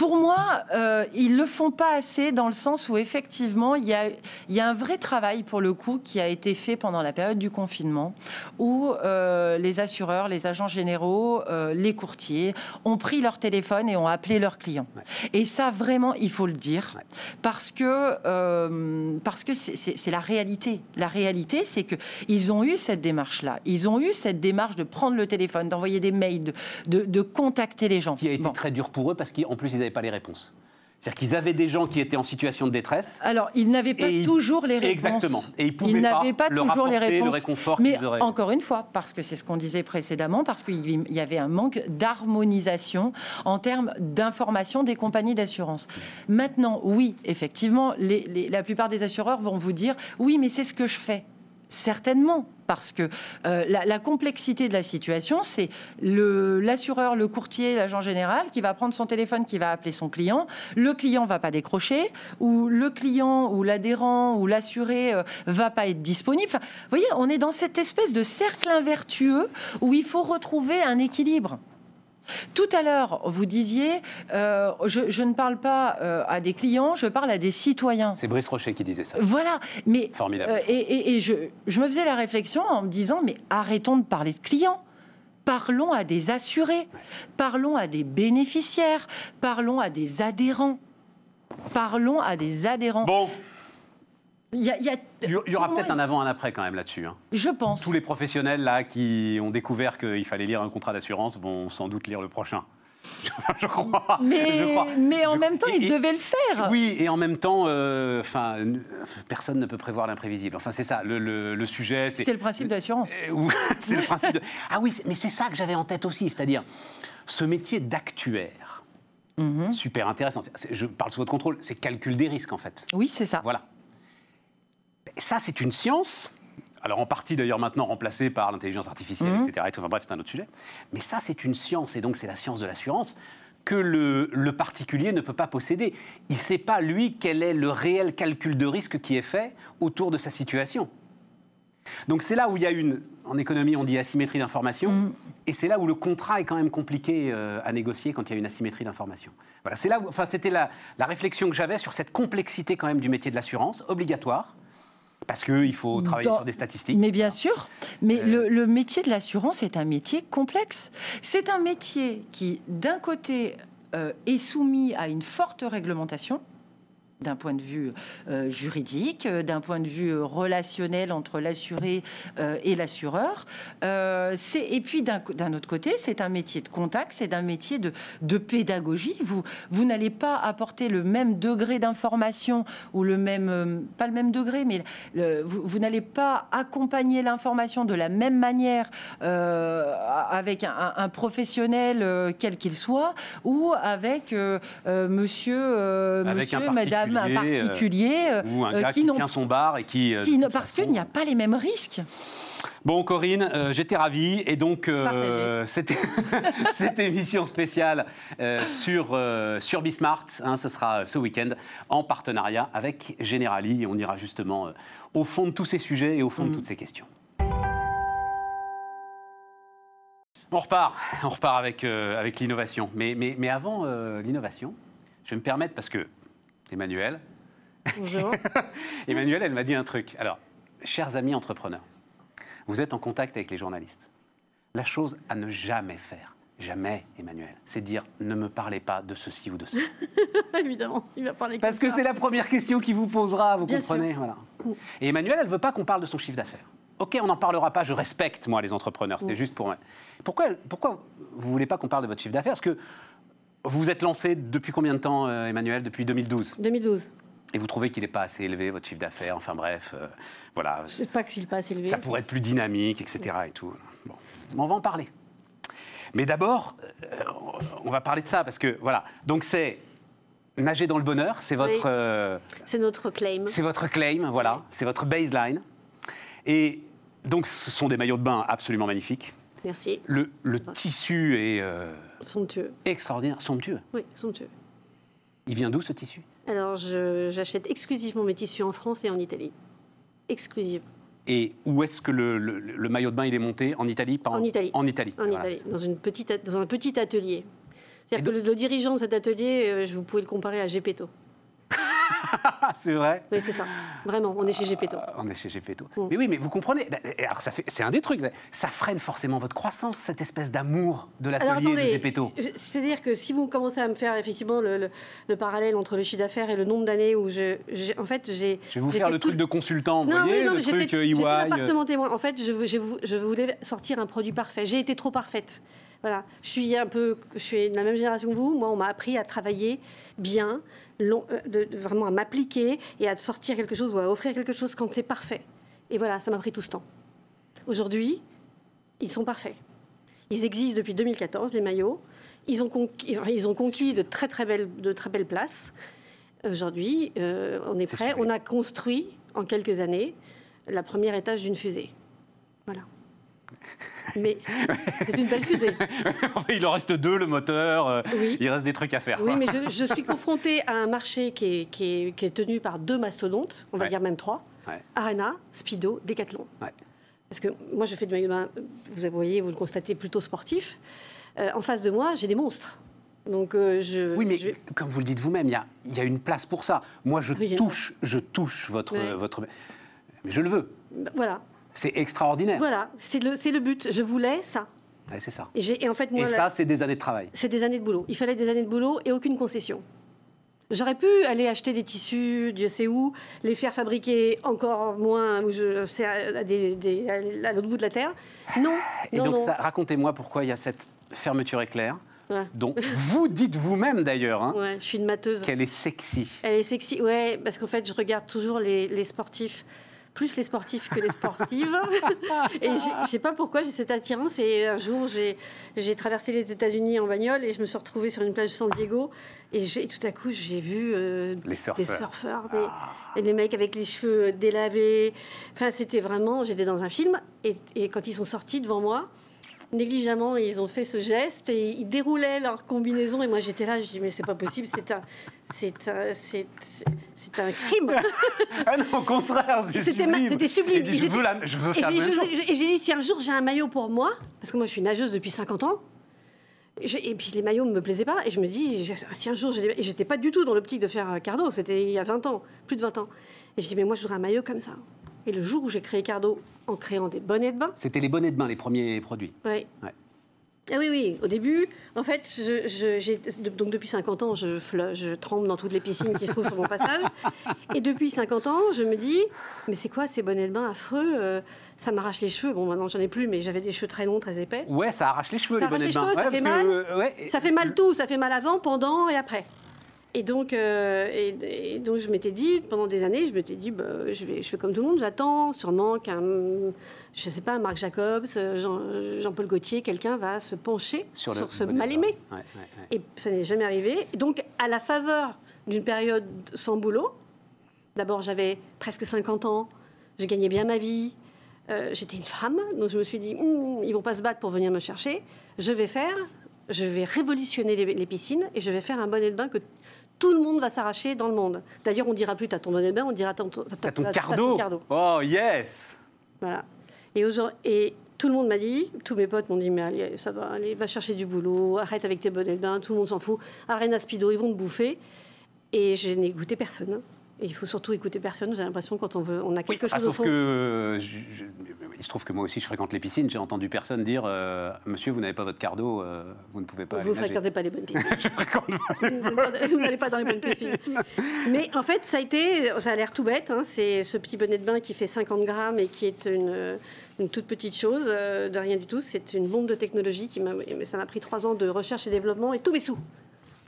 Pour moi, euh, ils le font pas assez dans le sens où effectivement, il y a, il y a un vrai travail pour le coup qui a été fait pendant la période du confinement, où euh, les assureurs, les agents généraux, euh, les courtiers ont pris leur téléphone et ont appelé leurs clients. Et ça, vraiment, il faut le dire, Ouais. parce que euh, parce que c'est- la réalité. La réalité, c'est que ils ont eu cette démarche-là. Ils ont eu cette démarche de prendre le téléphone, d'envoyer des mails, de, de, de contacter les gens. qui a été Bon. très dur pour eux parce qu'en plus ils n'avaient pas les réponses. C'est-à-dire qu'ils avaient des gens qui étaient en situation de détresse. Alors, ils n'avaient pas ils- toujours les réponses. Exactement. Et ils pouvaient Ils pas n'avaient pas leur toujours les apporter le réponses. réconfort Mais auraient. encore une fois, parce que c'est ce qu'on disait précédemment, parce qu'il y avait un manque d'harmonisation en termes d'information des compagnies d'assurance. Maintenant, oui, effectivement, les- les- la plupart des assureurs vont vous dire oui, mais c'est ce que je fais. Certainement, parce que euh, la, complexité de la situation, c'est l'assureur, le, courtier, l'agent général qui va prendre son téléphone, qui va appeler son client. Le client va pas décrocher, ou le client, ou l'adhérent, ou l'assuré euh, va pas être disponible. Vous voyez, on est dans cette espèce de cercle invertueux où il faut retrouver un équilibre. Tout à l'heure, vous disiez, euh, je, je ne parle pas euh, à des clients, je parle à des citoyens. C'est Brice Rocher qui disait ça. Voilà, mais Formidable. euh, et, et- et je, je me faisais la réflexion en me disant, mais arrêtons de parler de clients. Parlons à des assurés, parlons à des bénéficiaires, parlons à des adhérents. Parlons à des adhérents. Bon, Il y a- il y a- il y, il y aura peut-être un avant, un après quand même là-dessus. hein. Je pense. Tous les professionnels là qui ont découvert qu'il fallait lire un contrat d'assurance vont sans doute lire le prochain. (laughs) je crois. Mais, je crois. mais en Je- même temps, et- ils et- devaient le faire. Oui, et en même temps, euh, enfin, personne ne peut prévoir l'imprévisible. Enfin, c'est ça, le, le- le sujet. C'est le principe de l'assurance. Euh, (laughs) c'est le principe de. Ah oui, mais c'est ça que j'avais en tête aussi, c'est-à-dire ce métier d'actuaire. Mhm. Super intéressant. Je parle sous votre contrôle. C'est calcul des risques en fait. Oui, c'est ça. Voilà. Ça, c'est une science. Alors en partie d'ailleurs maintenant remplacée par l'intelligence artificielle, Mhm. etc. et tout. Enfin bref, c'est un autre sujet. Mais ça, c'est une science, et donc c'est la science de l'assurance que le, le particulier ne peut pas posséder. Il ne sait pas, lui, quel est le réel calcul de risque qui est fait autour de sa situation. Donc c'est là où il y a une, en économie on dit asymétrie d'information, Mhm. et c'est là où le contrat est quand même compliqué euh, à négocier quand il y a une asymétrie d'information. Voilà, c'est là où, enfin c'était la, la réflexion que j'avais sur cette complexité quand même du métier de l'assurance, obligatoire, parce qu'il faut travailler Dans- sur des statistiques. Mais bien sûr, mais Euh. le, le métier de l'assurance est un métier complexe. C'est un métier qui, d'un côté, euh, est soumis à une forte réglementation d'un point de vue euh, juridique, euh, d'un point de vue euh, relationnel entre l'assuré euh, et l'assureur. Euh, et puis d'un autre côté, c'est un métier de contact, c'est un métier de, de pédagogie. Vous, vous n'allez pas apporter le même degré d'information ou le même, pas le même degré, mais le- vous, vous n'allez pas accompagner l'information de la même manière avec un, professionnel quel qu'il soit ou avec monsieur, Avec monsieur madame, un particulier, euh, particulier. euh, Ou un euh, gars qui qui, tient son bar et qui... euh, qui ne- parce façon- qu'il n'y a pas les mêmes risques. Bon, Corinne, euh, j'étais ravi. Et donc, euh, (laughs) cette émission spéciale euh, sur, euh, sur Bismart, hein, ce sera ce week-end, en partenariat avec Generali. Et on ira justement euh, au fond de tous ces sujets et au fond de toutes ces questions. On repart, on repart avec, euh, avec l'innovation. Mais, mais, mais avant euh, l'innovation, je vais me permettre, parce que Emmanuel, Bonjour. (laughs) Emmanuel, elle m'a dit un truc. Alors, chers amis entrepreneurs, vous êtes en contact avec les journalistes. La chose à ne jamais faire, jamais, Emmanuel, c'est dire ne me parlez pas de ceci ou de ça. (laughs) Évidemment, il va parler Parce que c'est la première question qui vous posera, vous Bien comprenez voilà. Et Emmanuel, elle ne veut pas qu'on parle de son chiffre d'affaires. Ok, on n'en parlera pas, je respecte, moi, les entrepreneurs. C'était juste pour moi. Pourquoi, pourquoi vous voulez pas qu'on parle de votre chiffre d'affaires? Parce que vous vous êtes lancé depuis combien de temps, euh, Emmanuel? Depuis 2012. 2012. Et vous trouvez qu'il n'est pas assez élevé, votre chiffre d'affaires? Enfin bref, euh, voilà. Je sais pas que s'il pas assez élevé. Ça pourrait être plus dynamique, etc. Et tout. Bon, on va en parler. Mais d'abord, euh, on va parler de ça parce que voilà. Donc c'est nager dans le bonheur, c'est votre, Oui. euh, C'est notre claim. c'est votre claim, voilà, c'est votre baseline. Et donc ce sont des maillots de bain absolument magnifiques. Merci. Le, le tissu est Somptueux. extraordinaire, somptueux. Oui, somptueux. Il vient d'où ce tissu? Alors, j'achète exclusivement mes tissus en France et en Italie. Exclusive. Et où est-ce que le, le- le maillot de bain il est monté? En Italie En Italie. En Italie. En Voilà, Italie, dans, une petite, dans un petit atelier. C'est-à-dire que le, le dirigeant de cet atelier, euh, je vous pouvez le comparer à Gepetto. (laughs) C'est vrai Oui, c'est ça. Vraiment, on est chez Gepetto. Euh, On est chez Gepetto. Mm. Mais oui, mais vous comprenez. Alors, ça fait, c'est un des trucs. Ça freine forcément votre croissance, cette espèce d'amour de l'atelier de Gepetto. c'est-à-dire que si vous commencez à me faire effectivement le, le- le parallèle entre le chiffre d'affaires et le nombre d'années où je, j'ai- en fait, j'ai. Je vais vous faire le tout- truc de consultant, vous Non, voyez, oui, non, le j'ai truc fait, euh, j'ai fait EY. euh, l'appartement témoin. En fait, je, je vou- je voulais sortir un produit parfait. J'ai été trop parfaite. Voilà. Je suis un peu, je suis de la même génération que vous. Moi, on m'a appris à travailler bien, de- de- vraiment à m'appliquer et à sortir quelque chose ou à offrir quelque chose quand c'est parfait. Et voilà, ça m'a pris tout ce temps. Aujourd'hui, ils sont parfaits. Ils existent depuis 2014, les maillots. Ils ont conquis, ils ont conquis de très très belles, de très belles places. Aujourd'hui, euh, on est prêt. On a construit en quelques années la première étage d'une fusée. Voilà. Mais c'est une belle fusée. (laughs) il en reste deux, le moteur. euh, Oui. Il reste des trucs à faire. Oui, quoi. mais je, (laughs) je suis confrontée à un marché qui est, qui est- qui est tenu par deux mastodontes, on va Ouais. dire même trois Ouais. Arena, Speedo, Decathlon. Ouais. Parce que moi, je fais du maillot de bain, vous voyez, vous le constatez, plutôt sportif. Euh, en face de moi, j'ai des monstres. Donc, euh, je. Oui, mais je comme vous le dites vous-même, il y y a une place pour ça. Moi, je Oui, touche, je touche votre, votre. Mais je le veux. Voilà, C'est extraordinaire. voilà, c'est le, le but. Je voulais ça. Ouais, c'est ça. Et, j'ai- et en fait, moi, Et la- ça, c'est des années de travail. c'est des années de boulot. Il fallait des années de boulot et aucune concession. J'aurais pu aller acheter des tissus, Dieu sait où, les faire fabriquer encore moins, je, à, à des- des- à l'autre bout de la terre. Non, Et non, donc, racontez-moi pourquoi il y a cette fermeture éclair, Ouais. dont vous dites vous-même d'ailleurs hein, Ouais, je suis une mateuse. qu'elle est sexy. Elle est sexy, ouais, parce qu'en fait, je regarde toujours les, les sportifs, plus les sportifs que les sportives. (laughs) et je sais pas pourquoi j'ai cette attirance. Et un jour, j'ai j'ai traversé les États-Unis en bagnole et je me suis retrouvée sur une plage de San Diego. Et, tout à coup, j'ai vu euh, Les surfeurs. des surfeurs, mais- et les mecs avec les cheveux délavés. Enfin, c'était vraiment, j'étais dans un film. Et, et quand ils sont sortis devant moi, négligemment, ils ont fait ce geste et ils déroulaient leur combinaison. Et moi, j'étais là, je dis, mais c'est pas possible, c'est un, c'est un, c'est, c'est- un crime. (laughs) Ah non, au contraire, c'est C'était ma- sublime. c'était sublime. Dit, je, veux la- je veux Et faire j'ai la même chose. et j'ai dit, si un jour j'ai un maillot pour moi, parce que moi je suis nageuse depuis 50 ans, et puis les maillots ne me plaisaient pas, et je me dis, si un jour j'ai j'étais pas du tout dans l'optique de faire euh, Cardo, c'était il y a 20 ans, plus de 20 ans. Et je dis, mais moi je voudrais un maillot comme ça. Et le jour où j'ai créé Cardo, en créant des bonnets de bain, C'était les bonnets de bain, les premiers produits. Ouais. Ah oui, oui. Au début, en fait, je, je- j'ai- donc depuis 50 ans, je, je trempe dans toutes les piscines qui se trouvent sur mon passage. (laughs) Et depuis 50 ans, je me dis, mais c'est quoi ces bonnets de bain affreux euh, Ça m'arrache les cheveux. Bon, maintenant, j'en ai plus, mais j'avais des cheveux très longs, très épais. Ouais, ça arrache les cheveux, Ça les bonnets arrache de les bain. cheveux, ça Ouais, fait que, mal. euh, ouais, Ça fait mal tout. Ça fait mal avant, pendant et après. Et donc, euh, et, et donc je m'étais dit, pendant des années, je m'étais dit, bah, je, vais, je fais comme tout le monde, j'attends sûrement qu'un, je sais pas, Marc Jacobs, Jean- Jean-Paul Gaultier, quelqu'un va se pencher sur, ce mal-aimé. Ouais, ouais, ouais. Et ça n'est jamais arrivé. Et donc, à la faveur d'une période sans boulot, d'abord j'avais presque 50 ans, je gagnais bien ma vie, euh, j'étais une femme, donc je me suis dit, Hum, ils vont pas se battre pour venir me chercher, je vais faire, je vais révolutionner les piscines et je vais faire un bonnet de bain que tout le monde va s'arracher dans le monde. D'ailleurs, on dira plus t'as ton bonnet de bain, on dira t'as ton, cardo. Oh, yes Voilà. Et, et tout le monde m'a dit, tous mes potes m'ont dit, mais allez, ça va, allez, va chercher du boulot, arrête avec tes bonnets de bain, tout le monde s'en fout. Arena Speedo, ils vont te bouffer. Et je n'ai goûté personne. Et il faut surtout écouter personne. J'ai l'impression quand on veut, on a quelque Ah, chose au sauf fond. que je- je- il se trouve que moi aussi je fréquente les piscines. J'ai entendu personne dire euh, Monsieur, vous n'avez pas votre cardo, euh, vous ne pouvez pas Vous nager. fréquentez pas les bonnes piscines. (laughs) Je fréquente pas les- Vous n'allez pas dans les bonnes piscines. (laughs) Mais en fait, ça a été, ça a l'air tout bête. hein, c'est ce petit bonnet de bain qui fait 50 grammes et qui est une, une toute petite chose, euh, de rien du tout. C'est une bombe de technologie qui m'a, ça m'a pris trois ans de recherche et développement et tous mes sous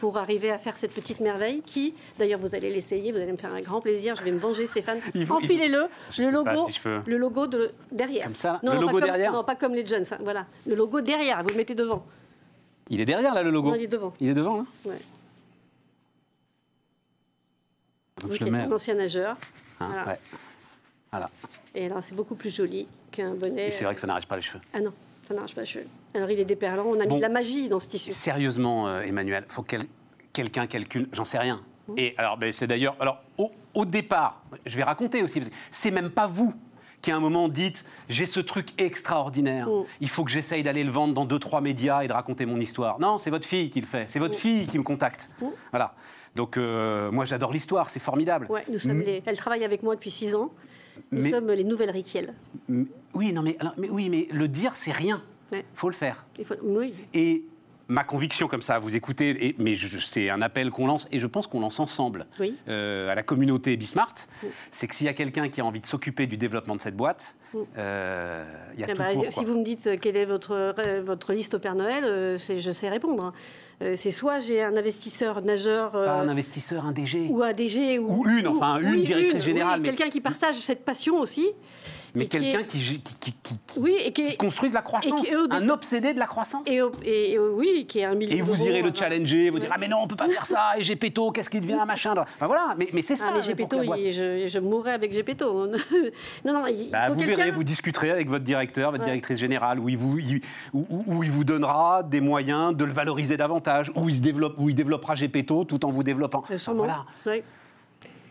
pour arriver à faire cette petite merveille qui, d'ailleurs, vous allez l'essayer, vous allez me faire un grand plaisir. Je vais me venger, Stéphane. Enfilez-le, le logo, si le logo de derrière. Comme ça, Non, le non, logo pas comme- derrière Non, pas comme les Jones. hein, Voilà, le logo derrière. Vous le mettez devant. Il est derrière là le logo. Non, il est devant. Il est devant là Ouais. Donc, Vous je mets. un ancien nageur. Hein, Voilà. ouais. Voilà. Et alors, c'est beaucoup plus joli qu'un bonnet. Et c'est vrai que ça n'arrache pas les cheveux. Ah non, ça n'arrache pas cheveux. Alors, il est déperlant. On a Bon. mis de la magie dans ce tissu. Sérieusement, euh, Emmanuel, faut que quel- quelqu'un calcule. J'en sais rien. Mmh. Et alors, ben, c'est d'ailleurs. Alors, au, au départ, je vais raconter aussi. C'est même pas vous qui à un moment dites j'ai ce truc extraordinaire. Mm. Il faut que j'essaye d'aller le vendre dans deux trois médias et de raconter mon histoire. Non, c'est votre fille qui le fait. C'est votre fille qui me contacte. Voilà. Donc euh, moi j'adore l'histoire, c'est formidable. Ouais, nous sommes les... Elle travaille avec moi depuis six ans. Nous Mais- sommes les nouvelles Riquiel. Oui, non mais, alors, mais oui, mais le dire c'est rien. Ouais. Faut le faire. Il faut... Oui. Et ma conviction comme ça, vous écoutez, et, mais c'est un appel qu'on lance, et je pense qu'on lance ensemble Oui. euh, à la communauté Bismart, c'est que s'il y a quelqu'un qui a envie de s'occuper du développement de cette boîte, euh, il y a Ah tout bah, pour. si vous me dites euh, quelle est votre, votre liste au Père Noël, je sais répondre. Euh, c'est soit j'ai un investisseur nageur euh, Pas un investisseur, un DG. ou un DG ou, Ou une, enfin, une oui, directrice oui, générale, mais- quelqu'un qui partage cette passion aussi. Mais et qui est- quelqu'un qui, qui, qui, qui- qui Oui, et qui est, construit de la croissance, un obsédé de la croissance. et, oui, qui est un million Et vous irez le euh, challenger, vous Ouais. direz ah mais non on peut pas faire ça et Gepetto qu'est-ce qui devient machin enfin voilà mais, mais c'est ça Ah, mais pour que Gepetto, je, je mourrais avec Gepetto. (laughs) non, non, il Bah, faut vous verrez, vous discuterez avec votre directeur, votre Ouais. directrice générale, où il, vous, il- où, où- où il vous donnera des moyens de le valoriser davantage, où il, se développe, où il développera Gepetto tout en vous développant. Euh, sûrement. Voilà.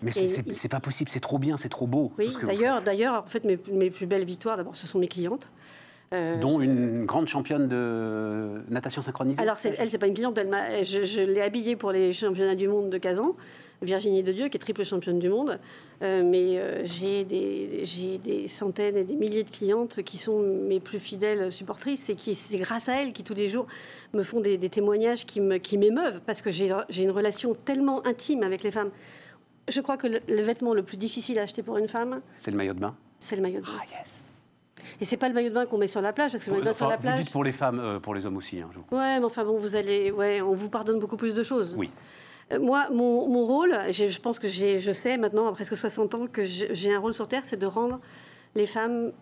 Mais c'est- pas possible, c'est trop bien, c'est trop beau. Oui, d'ailleurs, en fait, mes, mes plus belles victoires, d'abord, ce sont mes clientes. Euh, Dont une grande championne de natation synchronisée. alors, elle, c'est pas une cliente, elle je, je l'ai habillée pour les championnats du monde de Kazan, Virginie de Dieu, qui est triple championne du monde. Euh, mais euh, j'ai des, des centaines et des milliers de clientes qui sont mes plus fidèles supportrices et qui, c'est grâce à elles qui, tous les jours, me font des, des témoignages qui me- qui m'émeuvent parce que j'ai une relation tellement intime avec les femmes. Je crois que le, le vêtement le plus difficile à acheter pour une femme, C'est le maillot de bain. c'est le maillot de bain. Ah yes. Et c'est pas le maillot de bain qu'on met sur la plage, parce que le maillot de bain sur la vous plage. dites pour les femmes, euh, pour les hommes aussi. hein, je vous- Ouais, mais enfin bon, vous allez, ouais, on vous pardonne beaucoup plus de choses. Oui. Euh, Moi, mon, mon rôle, je pense que je sais maintenant, à presque 60 ans, que j'ai un rôle sur Terre, c'est de rendre les femmes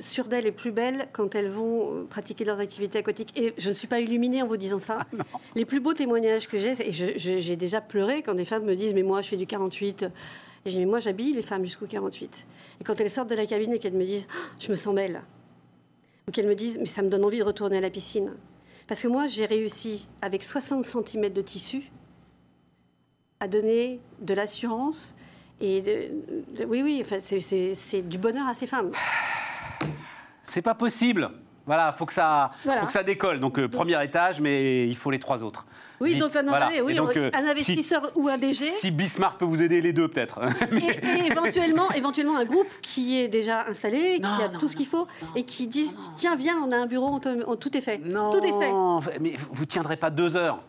sûres d'elles et plus belles quand elles vont euh, pratiquer leurs activités aquatiques. Et je ne suis pas illuminée en vous disant ça. les plus beaux témoignages que j'ai, et j'ai déjà pleuré quand des femmes me disent Mais moi, je fais du 48. Et Mais moi, j'habille les femmes jusqu'au 48. Et quand elles sortent de la cabine et qu'elles me disent Ah, Je me sens belle. Ou qu'elles me disent Mais ça me donne envie de retourner à la piscine. Parce que moi, j'ai réussi, avec 60 cm de tissu, à donner de l'assurance et de- de- oui, oui, enfin, c'est du bonheur à ces femmes. (sighs) C'est pas possible. Voilà, faut que ça, Voilà. faut que ça décolle. Donc, euh, premier étage, mais il faut les trois autres. Oui, Vite, donc, un- voilà. oui, Et donc, un euh, investisseur ou un DG. Si Bismarck peut vous aider les deux, peut-être. (laughs) Et, et éventuellement, éventuellement un groupe qui est déjà installé, qui Non, a non, tout ce qu'il faut, et qui dit tiens, viens, on a un bureau, on te- on- tout est fait. Non, Tout est fait. Mais vous ne tiendrez pas deux heures.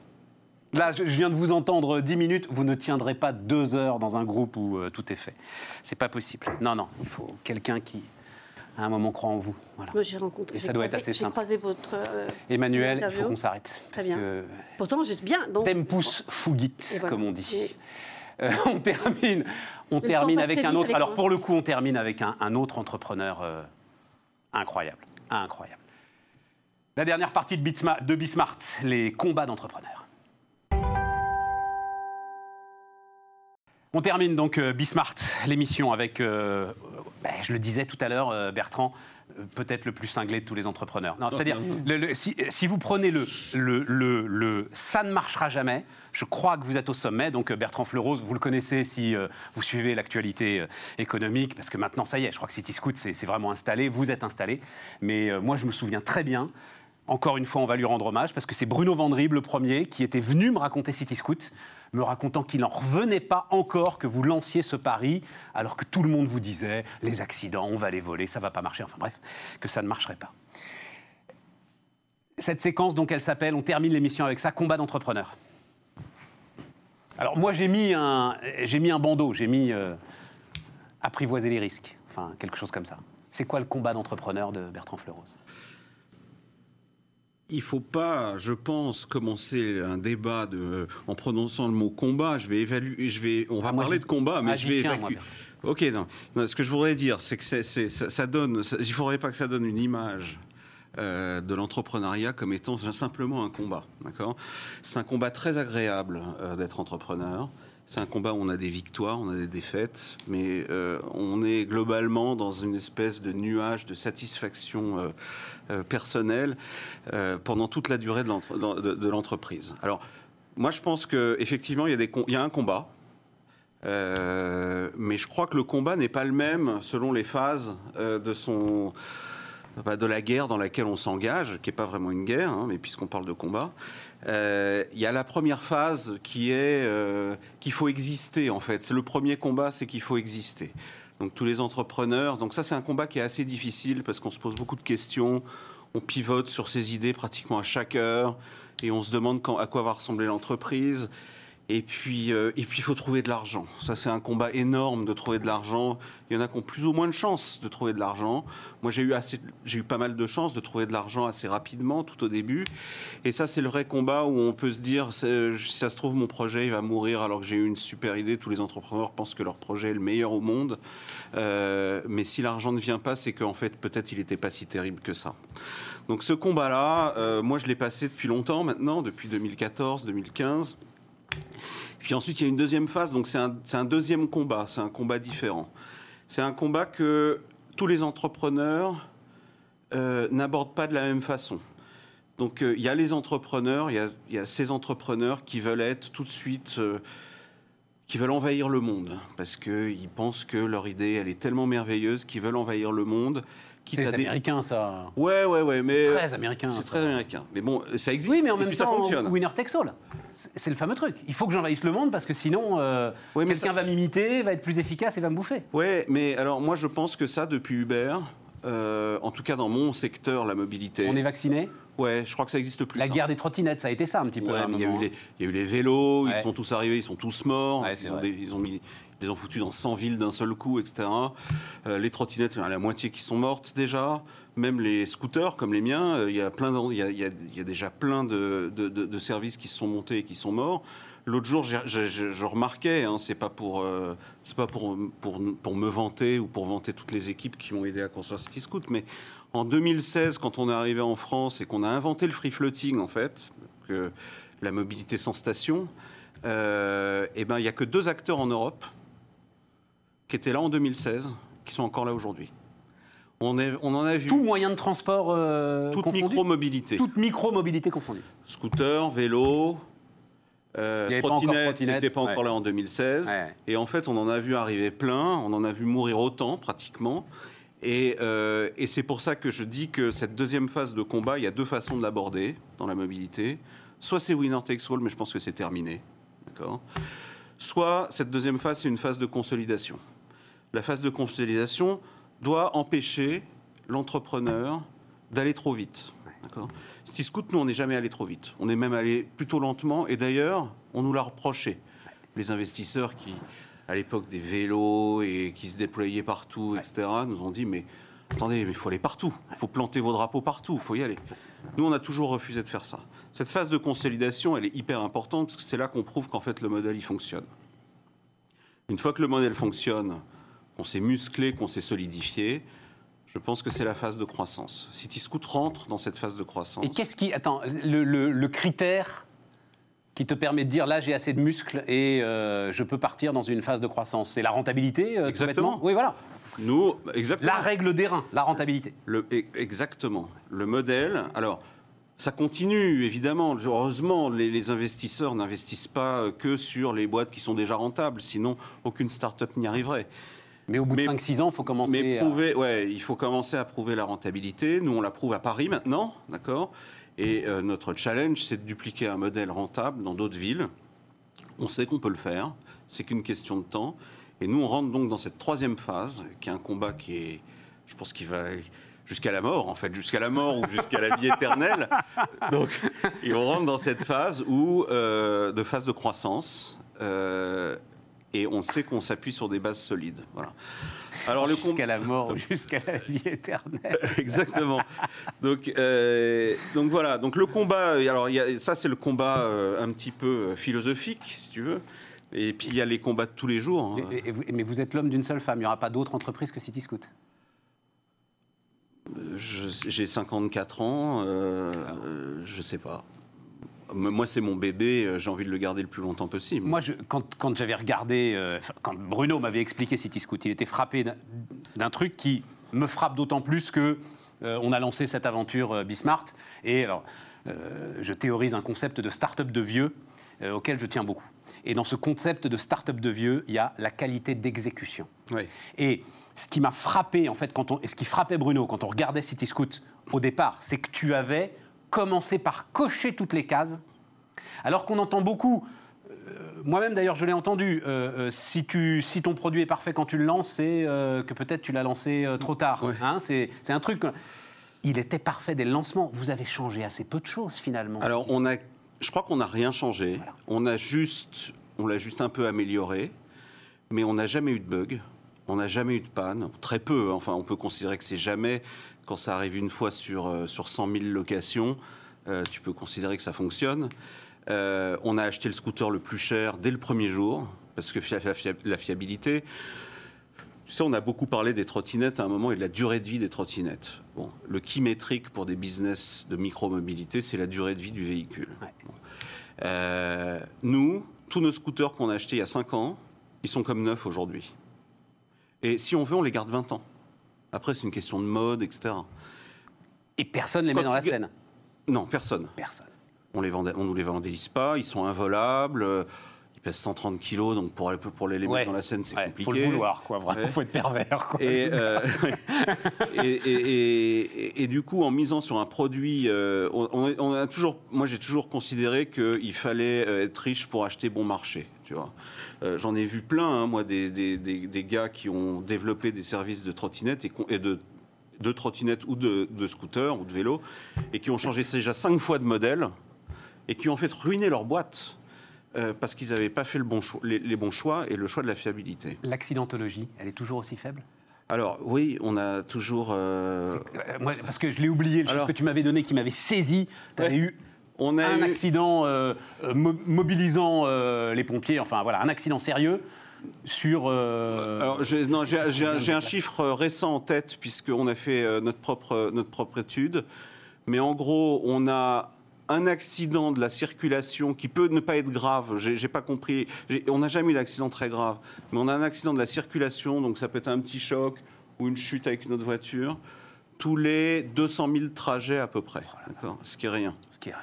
Là, je je viens de vous entendre dix minutes. Vous ne tiendrez pas deux heures dans un groupe où euh, tout est fait. C'est pas possible. Non, non. Il faut quelqu'un qui, à un moment, croit en vous. Voilà. Moi, j'ai rencontré. Et ça doit être assez J'ai simple. croisé votre. euh, Emmanuel, il faut qu'on s'arrête. Très bien. que Pourtant, j'ai bien. Bon. tempus fugit, voilà. comme on dit. Et- Euh, on termine, on termine avec un autre. avec Alors pour le coup, on termine avec un, un autre entrepreneur euh, incroyable, incroyable. La dernière partie de, Bitsma- de Bismart, les combats d'entrepreneurs. On termine donc Bismart, l'émission avec, euh, ben, je le disais tout à l'heure, euh, Bertrand, euh, peut-être le plus cinglé de tous les entrepreneurs. Non, c'est-à-dire, (laughs) si, si vous prenez le, le, le, le ça ne marchera jamais, je crois que vous êtes au sommet. Donc euh, Bertrand Fleurose, vous le connaissez si euh, vous suivez l'actualité euh, économique, parce que maintenant, ça y est, je crois que City Scoot, c'est c'est vraiment installé, vous êtes installé. Mais euh, moi, je me souviens très bien. Encore une fois, on va lui rendre hommage parce que c'est Bruno Vandrib, le premier, qui était venu me raconter City Scoot. Me racontant qu'il n'en revenait pas encore que vous lanciez ce pari, alors que tout le monde vous disait les accidents, on va les voler, ça va pas marcher, enfin bref, que ça ne marcherait pas. Cette séquence, donc, elle s'appelle, on termine l'émission avec ça, combat d'entrepreneurs. Alors moi, j'ai mis un, j'ai mis un bandeau, j'ai mis euh, les risques, enfin quelque chose comme ça. C'est quoi le combat d'entrepreneur de Bertrand Fleuros il faut pas, je pense, commencer un débat de, en prononçant le mot combat. Je vais évaluer, je vais, on va Ah, parler de combat, mais Ah, je vais tiens, évacuer. moi, Ok, non. Non, Ce que je voudrais dire, c'est que ça, ça donne. ça- il faudrait pas que ça donne une image. euh, de l'entrepreneuriat comme étant simplement un combat, d'accord? C'est un combat très agréable euh, d'être entrepreneur. C'est un combat où on a des victoires, on a des défaites, mais euh, on est globalement dans une espèce de nuage de satisfaction euh, euh, personnelle pendant toute la durée de l'entre- de- de l'entreprise. Alors, moi, je pense qu'effectivement, il y, a il y a un combat. Mais je crois que le combat n'est pas le même selon les phases de son bah, de la guerre dans laquelle on s'engage, qui n'est pas vraiment une guerre, hein, mais puisqu'on parle de combat. Euh, Il y a la première phase qui est euh, qu'il faut exister en fait. C'est le premier combat, c'est qu'il faut exister. Donc tous les entrepreneurs. Donc ça c'est un combat qui est assez difficile parce qu'on se pose beaucoup de questions. On pivote sur ses idées pratiquement à chaque heure et on se demande à quoi va ressembler l'entreprise. Et puis, euh, et puis, il faut trouver de l'argent. Ça, c'est un combat énorme de trouver de l'argent. Il y en a qui ont plus ou moins de chances de trouver de l'argent. Moi, j'ai eu eu pas mal de chances de trouver de l'argent assez rapidement, tout au début. Et ça, c'est le vrai combat où on peut se dire, c'est- si ça se trouve, mon projet, il va mourir alors que j'ai eu une super idée. Tous les entrepreneurs pensent que leur projet est le meilleur au monde. Euh, mais si l'argent ne vient pas, c'est qu'en fait, peut-être, il n'était pas si terrible que ça. Donc, ce combat-là, euh, moi, je l'ai passé depuis longtemps maintenant, depuis 2014, 2015. Puis ensuite, il y a une deuxième phase, donc c'est un, deuxième combat, c'est un combat différent. C'est un combat que tous les entrepreneurs euh, n'abordent pas de la même façon. Donc euh, il y a les entrepreneurs, il y a, il y a ces entrepreneurs qui veulent être tout de suite, euh, qui veulent envahir le monde, parce qu'ils pensent que leur idée, elle est tellement merveilleuse qu'ils veulent envahir le monde. Quitte C'est à des- américain, ça. Ouais, ouais, ouais, mais... Très américain. C'est ça. très américain. Mais bon, ça existe. Oui, mais en même puis ça temps, fonctionne. winner takes all. C'est c'est le fameux truc. Il faut que j'envahisse le monde parce que sinon, euh, Oui, mais quelqu'un ça- va m'imiter, va être plus efficace et va me bouffer. Ouais, mais alors moi je pense que ça depuis Uber, euh, en tout cas dans mon secteur, la mobilité. On est vacciné? Ouais, je crois que ça existe plus. La ça. guerre des trottinettes, ça a été ça un petit peu. Ouais, à un mais il y, a eu moment, les, hein. il y a eu les vélos, Ouais. ils sont tous arrivés, ils sont tous morts, Ouais, c'est ils, ont vrai. des- ils ont mis, les ont foutus dans 100 villes d'un seul coup, etc. Euh, les trottinettes, y la moitié qui sont mortes déjà. Même les scooters comme les miens, il y a y y y déjà plein de, services qui se sont montés et qui sont morts. L'autre jour, je, remarquais, hein, c'est pas pour, euh, pour, me vanter ou pour vanter toutes les équipes qui m'ont aidé à construire City Scoot, mais en 2016, quand on est arrivé en France et qu'on a inventé le free floating, en fait, la mobilité sans station, euh, eh ben, il n'y a que deux acteurs en Europe qui étaient là en 2016, qui sont encore là aujourd'hui. On, est- on en a vu Tout moyen de transport euh, toute micro-mobilité. Toute micro-mobilité confondue. Scooter, vélo, euh, y avait pas encore trottinette, trottinette, n'était pas encore ouais. là en 2016. Ouais. Et en fait, on en a vu arriver plein, on en a vu mourir autant pratiquement. Et, euh, et c'est pour ça que je dis que cette deuxième phase de combat, il y a deux façons de l'aborder dans la mobilité. Soit c'est winner takes all, mais je pense que c'est terminé. D'accord? Soit cette deuxième phase, c'est une phase de consolidation. La phase de consolidation doit empêcher l'entrepreneur d'aller trop vite. D'accord? City Scoot, nous, on n'est jamais allé trop vite. On est même allé plutôt lentement. Et d'ailleurs, on nous l'a reproché. Les investisseurs qui, à l'époque des vélos et qui se déployaient partout, etc., nous ont dit mais attendez, mais il faut aller partout. Il faut planter vos drapeaux partout. Il faut y aller. Nous, on a toujours refusé de faire ça. Cette phase de consolidation, elle est hyper importante parce que c'est là qu'on prouve qu'en fait le modèle il fonctionne. Une fois que le modèle fonctionne, qu'on s'est musclé, qu'on s'est solidifié, je pense que c'est la phase de croissance. City Scoot rentre dans cette phase de croissance. Et qu'est-ce qui. Attends, le, le- le critère qui te permet de dire là j'ai assez de muscles et euh, je peux partir dans une phase de croissance? C'est la rentabilité euh, Exactement. Oui, voilà. Nous, exactement. La règle des reins, la rentabilité. Le- e- exactement. Le modèle. Alors, ça continue, évidemment. Heureusement, les, les investisseurs n'investissent pas euh, que sur les boîtes qui sont déjà rentables. Sinon, aucune start-up n'y arriverait. Mais au bout de 5-6 ans, il faut commencer Mais à- prouver, ouais, il faut commencer à prouver la rentabilité. Nous, on la prouve à Paris maintenant, d'accord? Et euh, notre challenge, c'est de dupliquer un modèle rentable dans d'autres villes On sait qu'on peut le faire, c'est qu'une question de temps. Et nous, on rentre donc dans cette troisième phase, qui est un combat qui est, je pense, qui va jusqu'à la mort, en fait, jusqu'à la mort ou jusqu'à la vie éternelle. (laughs) Donc, et on rentre dans cette phase où, euh, de phase de croissance. euh, et on sait qu'on s'appuie sur des bases solides. Voilà. Alors le Jusqu'à la mort (laughs) ou jusqu'à la vie éternelle. (laughs) Exactement. Donc, euh, donc voilà. Donc le combat. Alors il y a- ça c'est le combat euh, un petit peu philosophique, si tu veux. Et puis il y a les combats de tous les jours. hein. Mais vous êtes l'homme d'une seule femme. Il n'y aura pas d'autre entreprise que City Scoot. J'ai 54 ans. euh, euh, je sais pas. Moi c'est mon bébé. euh, J'ai envie de le garder le plus longtemps possible. Moi, je- quand, quand j'avais regardé, euh, quand Bruno m'avait expliqué City Scoot, il était frappé d'un- truc qui me frappe d'autant plus que euh, on a lancé cette aventure euh, Bismart. Et alors, je théorise un concept de start-up de vieux auquel je tiens beaucoup. Et dans ce concept de start-up de vieux, il y a la qualité d'exécution. Oui. Et ce qui m'a frappé, en fait, quand on, et ce qui frappait Bruno quand on regardait City Scoot au départ, c'est que tu avais commencé par cocher toutes les cases, alors qu'on entend beaucoup. euh, Moi-même, d'ailleurs, je l'ai entendu. euh, euh, si, tu, si ton produit est parfait quand tu le lances, c'est euh, que peut-être tu l'as lancé euh, trop tard. Ouais. Hein, c'est un truc. Il était parfait dès le lancement. Vous avez changé assez peu de choses finalement. Alors on a, je crois qu'on n'a rien changé. On a juste, on l'a juste un peu amélioré, mais on n'a jamais eu de bug. On n'a jamais eu de panne, très peu. hein. Enfin, on peut considérer que c'est jamais. Quand ça arrive une fois sur euh, sur 100 000 locations, euh, tu peux considérer que ça fonctionne. Euh, on a acheté le scooter le plus cher dès le premier jour parce que la, fia- la fiabilité. Tu sais, on a beaucoup parlé des trottinettes à un moment et de la durée de vie des trottinettes. Bon, le key métrique pour des business de micromobilité, c'est la durée de vie du véhicule. Ouais. Bon. Euh, nous, tous nos scooters qu'on a achetés il y a 5 ans, ils sont comme neufs aujourd'hui. Et si on veut, on les garde 20 ans. Après, c'est une question de mode, etc. Et personne ne les met dans la ga- scène? Non, personne. Personne. On les vend, on nous les vandalise pas, ils sont involables. Ils pèsent 130 kilos, donc pour, pour les, les Ouais. mettre dans la scène, c'est Ouais, compliqué. faut le vouloir, quoi. Vraiment, Ouais. faut être pervers, quoi. Et, euh, (laughs) et, et- et- et du coup, en misant sur un produit, euh, on, on a- toujours, moi j'ai toujours considéré qu'il fallait euh, être riche pour acheter bon marché. Tu vois, Euh, j'en ai vu plein, hein, moi, des, des- des- des gars qui ont développé des services de trottinettes et, de de trottinettes ou de, de scooters ou de vélos et qui ont changé déjà cinq fois de modèle et qui ont en fait ruiné leur boîte euh, parce qu'ils n'avaient pas fait le bon choix, les, les bons choix et le choix de la fiabilité. L'accidentologie, elle est toujours aussi faible? Alors oui, on a toujours. euh, Euh, moi, parce que je l'ai oublié, le chiffre que tu m'avais donné qui m'avait saisi. Tu avais Ouais. eu on a un eu- accident euh, mo- mobilisant euh, les pompiers, enfin voilà, un accident sérieux sur. euh, Alors, j'ai, un- chiffre récent en tête, puisqu'on a fait notre, propre, notre propre étude. Mais en gros, on a un accident de la circulation qui peut ne pas être grave. J'ai, pas compris. On n'a jamais eu d'accident très grave. Mais on a un accident de la circulation, donc ça peut être un petit choc ou une chute avec une autre voiture, tous les 200 000 trajets à peu près. Ce qui est rien. ce qui est-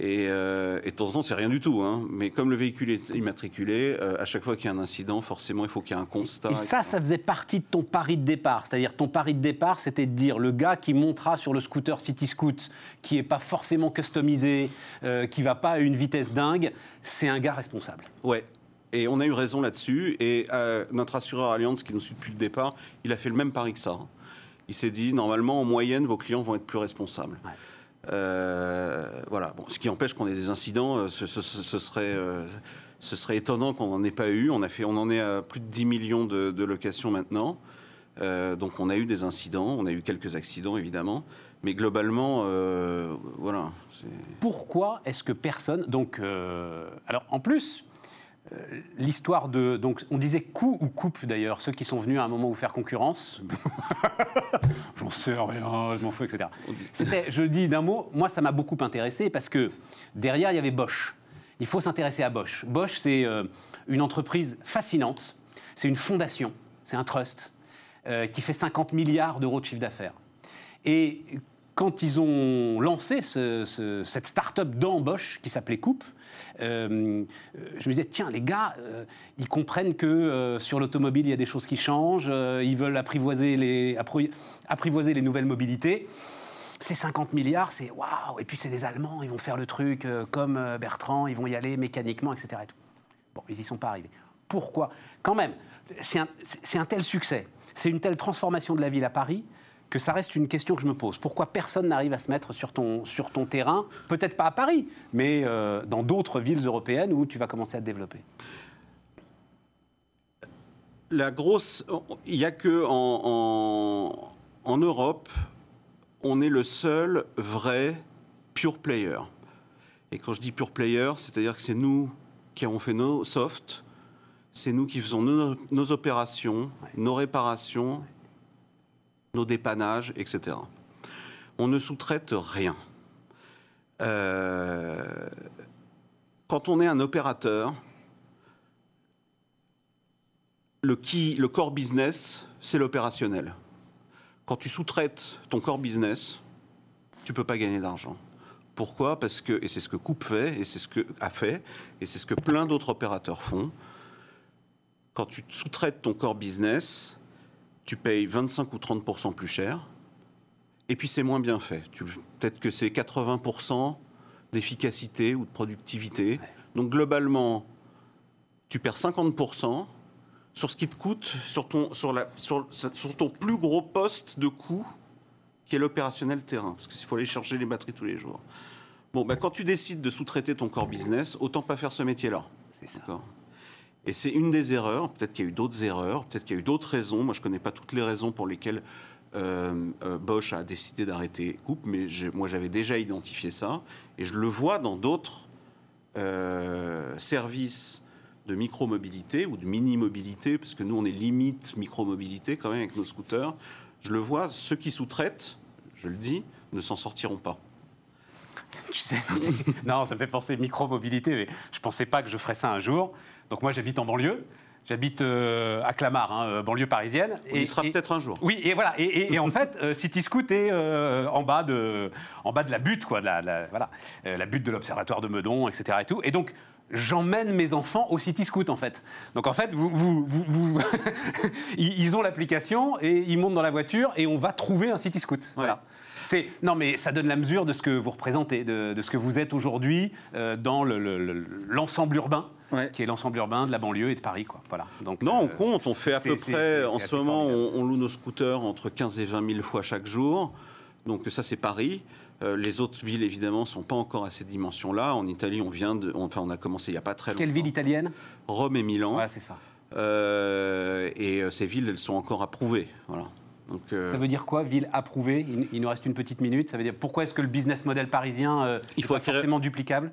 Et, euh, et de temps en temps, c'est rien du tout. hein. Mais comme le véhicule est immatriculé, euh, à chaque fois qu'il y a un incident, forcément, il faut qu'il y ait un constat. Et ça, ça faisait partie de ton pari de départ. C'est-à-dire, ton pari de départ, c'était de dire le gars qui montera sur le scooter City Scoot, qui n'est pas forcément customisé, euh, qui va pas à une vitesse dingue, c'est un gars responsable. Ouais. Et on a eu raison là-dessus. Et euh, notre assureur Allianz, qui nous suit depuis le départ, il a fait le même pari que ça. Il s'est dit, normalement, en moyenne, vos clients vont être plus responsables. Ouais. Euh, voilà. Bon, ce qui empêche qu'on ait des incidents, euh, ce, ce- ce- ce serait, euh, ce serait étonnant qu'on n'en ait pas eu. On, a fait, on en est à plus de 10 millions de, de locations maintenant. Euh, donc on a eu des incidents, on a eu quelques accidents évidemment, mais globalement, voilà. Pourquoi est-ce que personne. Donc, alors, en plus. L'histoire de. Donc, on disait coup ou coupe d'ailleurs, ceux qui sont venus à un moment vous faire concurrence. (laughs) Rien, je m'en fous, etc. C'était, je le dis d'un mot, moi ça m'a beaucoup intéressé parce que derrière il y avait Bosch. Il faut s'intéresser à Bosch. Bosch, c'est euh, une entreprise fascinante, c'est une fondation, c'est un trust euh, qui fait 50 milliards d'euros de chiffre d'affaires. Et quand ils ont lancé ce- ce- cette start-up Bosch qui s'appelait Coupe, euh, je me disais, tiens, les gars, euh, ils comprennent que euh, sur l'automobile, il y a des choses qui changent, ils veulent apprivoiser les, nouvelles mobilités. ces 50 milliards, c'est waouh, et puis c'est des Allemands, ils vont faire le truc comme Bertrand, ils vont y aller mécaniquement, etc. et tout. Bon, ils n'y sont pas arrivés. Pourquoi? Quand même, c'est c'est un tel succès, c'est une telle transformation de la ville à Paris que ça reste une question que je me pose. Pourquoi personne n'arrive à se mettre sur ton, sur ton terrain Peut-être pas à Paris, mais euh, dans d'autres villes européennes où tu vas commencer à te développer? La grosse. Il n'y a que en, en, en Europe, on est le seul vrai pure player. Et quand je dis pure player, c'est-à-dire que c'est nous qui avons fait nos softs, c'est nous qui faisons nos, nos opérations, nos réparations, nos dépannages, etc. On ne sous-traite rien. Euh, quand on est un opérateur, le, key, le core business, c'est l'opérationnel. Quand tu sous-traites ton core business, tu peux pas gagner d'argent. Pourquoi? Parce que, et c'est ce que Coupe fait, et c'est ce que a fait, et c'est ce que plein d'autres opérateurs font. Quand tu sous-traites ton core business, tu payes 25 ou 30% plus cher, et puis c'est moins bien fait. Peut-être que c'est 80% d'efficacité ou de productivité. Donc globalement, tu perds 50% sur ce qui te coûte, sur ton, sur la, sur, sur ton plus gros poste de coût, qui est l'opérationnel terrain, parce qu'il faut aller charger les batteries tous les jours. Bon, bah, quand tu décides de sous-traiter ton core business, autant pas faire ce métier-là. C'est ça. Et c'est une des erreurs. Peut-être qu'il y a eu d'autres erreurs, peut-être qu'il y a eu d'autres raisons. Moi, je ne connais pas toutes les raisons pour lesquelles euh, euh, Bosch a décidé d'arrêter Coupe, mais moi, j'avais déjà identifié ça. Et je le vois dans d'autres euh, services de micro-mobilité ou de mini-mobilité, parce que nous, on est limite micro-mobilité quand même avec nos scooters. Je le vois, ceux qui sous-traitent, je le dis, ne s'en sortiront pas. Tu sais, (laughs) non, ça me fait penser micro-mobilité, mais je pensais pas que je ferais ça un jour. Donc moi, j'habite en banlieue. J'habite euh, à Clamart, hein, euh, banlieue parisienne. On y sera peut-être un jour. Oui, et voilà. Et, et- et en fait, euh, City Scoot est euh, en, bas de, en bas de la butte, quoi, de la, de la- voilà, la butte de l'observatoire de Meudon, etc. Et, tout. et donc, j'emmène mes enfants au City Scoot, en fait. Donc, en fait, vous, vous, (laughs) ils, ont l'application et ils montent dans la voiture et on va trouver un City Scoot. Voilà. C'est non, mais ça donne la mesure de ce que vous représentez, de, de ce que vous êtes aujourd'hui euh, dans le- le- le- l'ensemble urbain, Ouais. qui est l'ensemble urbain de la banlieue et de Paris, quoi. Voilà. Donc, Non, on euh, compte. On fait à peu près, en ce moment, on, on loue nos scooters entre 15 et 20 000 fois chaque jour. Donc ça, c'est Paris. Euh, les autres villes, évidemment, sont pas encore à ces dimensions-là. En Italie, on vient de, enfin, on a commencé il n'y a pas très longtemps. Quelle ville italienne? Rome et Milan. Voilà, c'est ça. Euh, et ces villes, elles sont encore approuvées. Voilà. Donc, euh, Ça veut dire quoi, ville approuvée? Il, il nous reste une petite minute. Ça veut dire pourquoi est-ce que le business model parisien euh, Il est faut pas acquérir- forcément duplicable?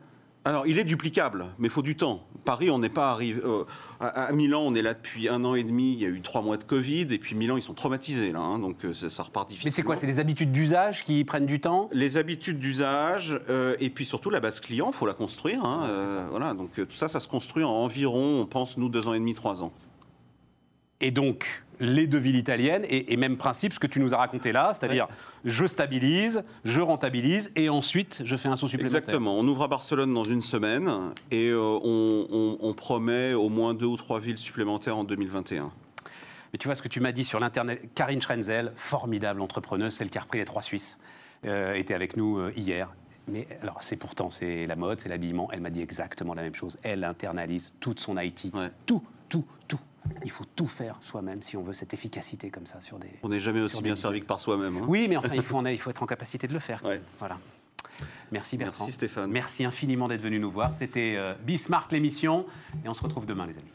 Alors, il est duplicable, mais il faut du temps. Paris, on n'est pas arrivé. euh, à, à Milan, on est là depuis un an et demi. Il y a eu trois mois de Covid, et puis Milan, ils sont traumatisés là, hein, donc ça, ça repart difficilement. Mais c'est quoi? C'est des habitudes d'usage qui prennent du temps? Les habitudes d'usage, euh, et puis surtout la base client, faut la construire. hein, euh, voilà, donc tout ça, ça se construit en environ, on pense nous deux ans et demi, trois ans. Et donc, les deux villes italiennes, et, et même principe, ce que tu nous as raconté là, c'est-à-dire je stabilise, je rentabilise, et ensuite je fais un saut supplémentaire. Exactement. On ouvre à Barcelone dans une semaine, et euh, on, on- on promet au moins deux ou trois villes supplémentaires en 2021. Mais tu vois ce que tu m'as dit sur l'internet, Karine Schrenzel, formidable entrepreneuse, celle qui a repris les trois Suisses, euh, était avec nous euh, hier. Mais alors, c'est pourtant, c'est la mode, c'est l'habillement. Elle m'a dit exactement la même chose. Elle internalise toute son IT. Ouais. Tout, tout, tout. Il faut tout faire soi-même si on veut cette efficacité comme ça sur des. On n'est jamais aussi bien servi que par soi-même. hein. Oui, mais enfin, il faut, en- il faut être en capacité de le faire. Ouais. Voilà. Merci Bertrand. Merci Stéphane. Merci infiniment d'être venu nous voir. C'était euh, Bismarck l'émission et on se retrouve demain les amis.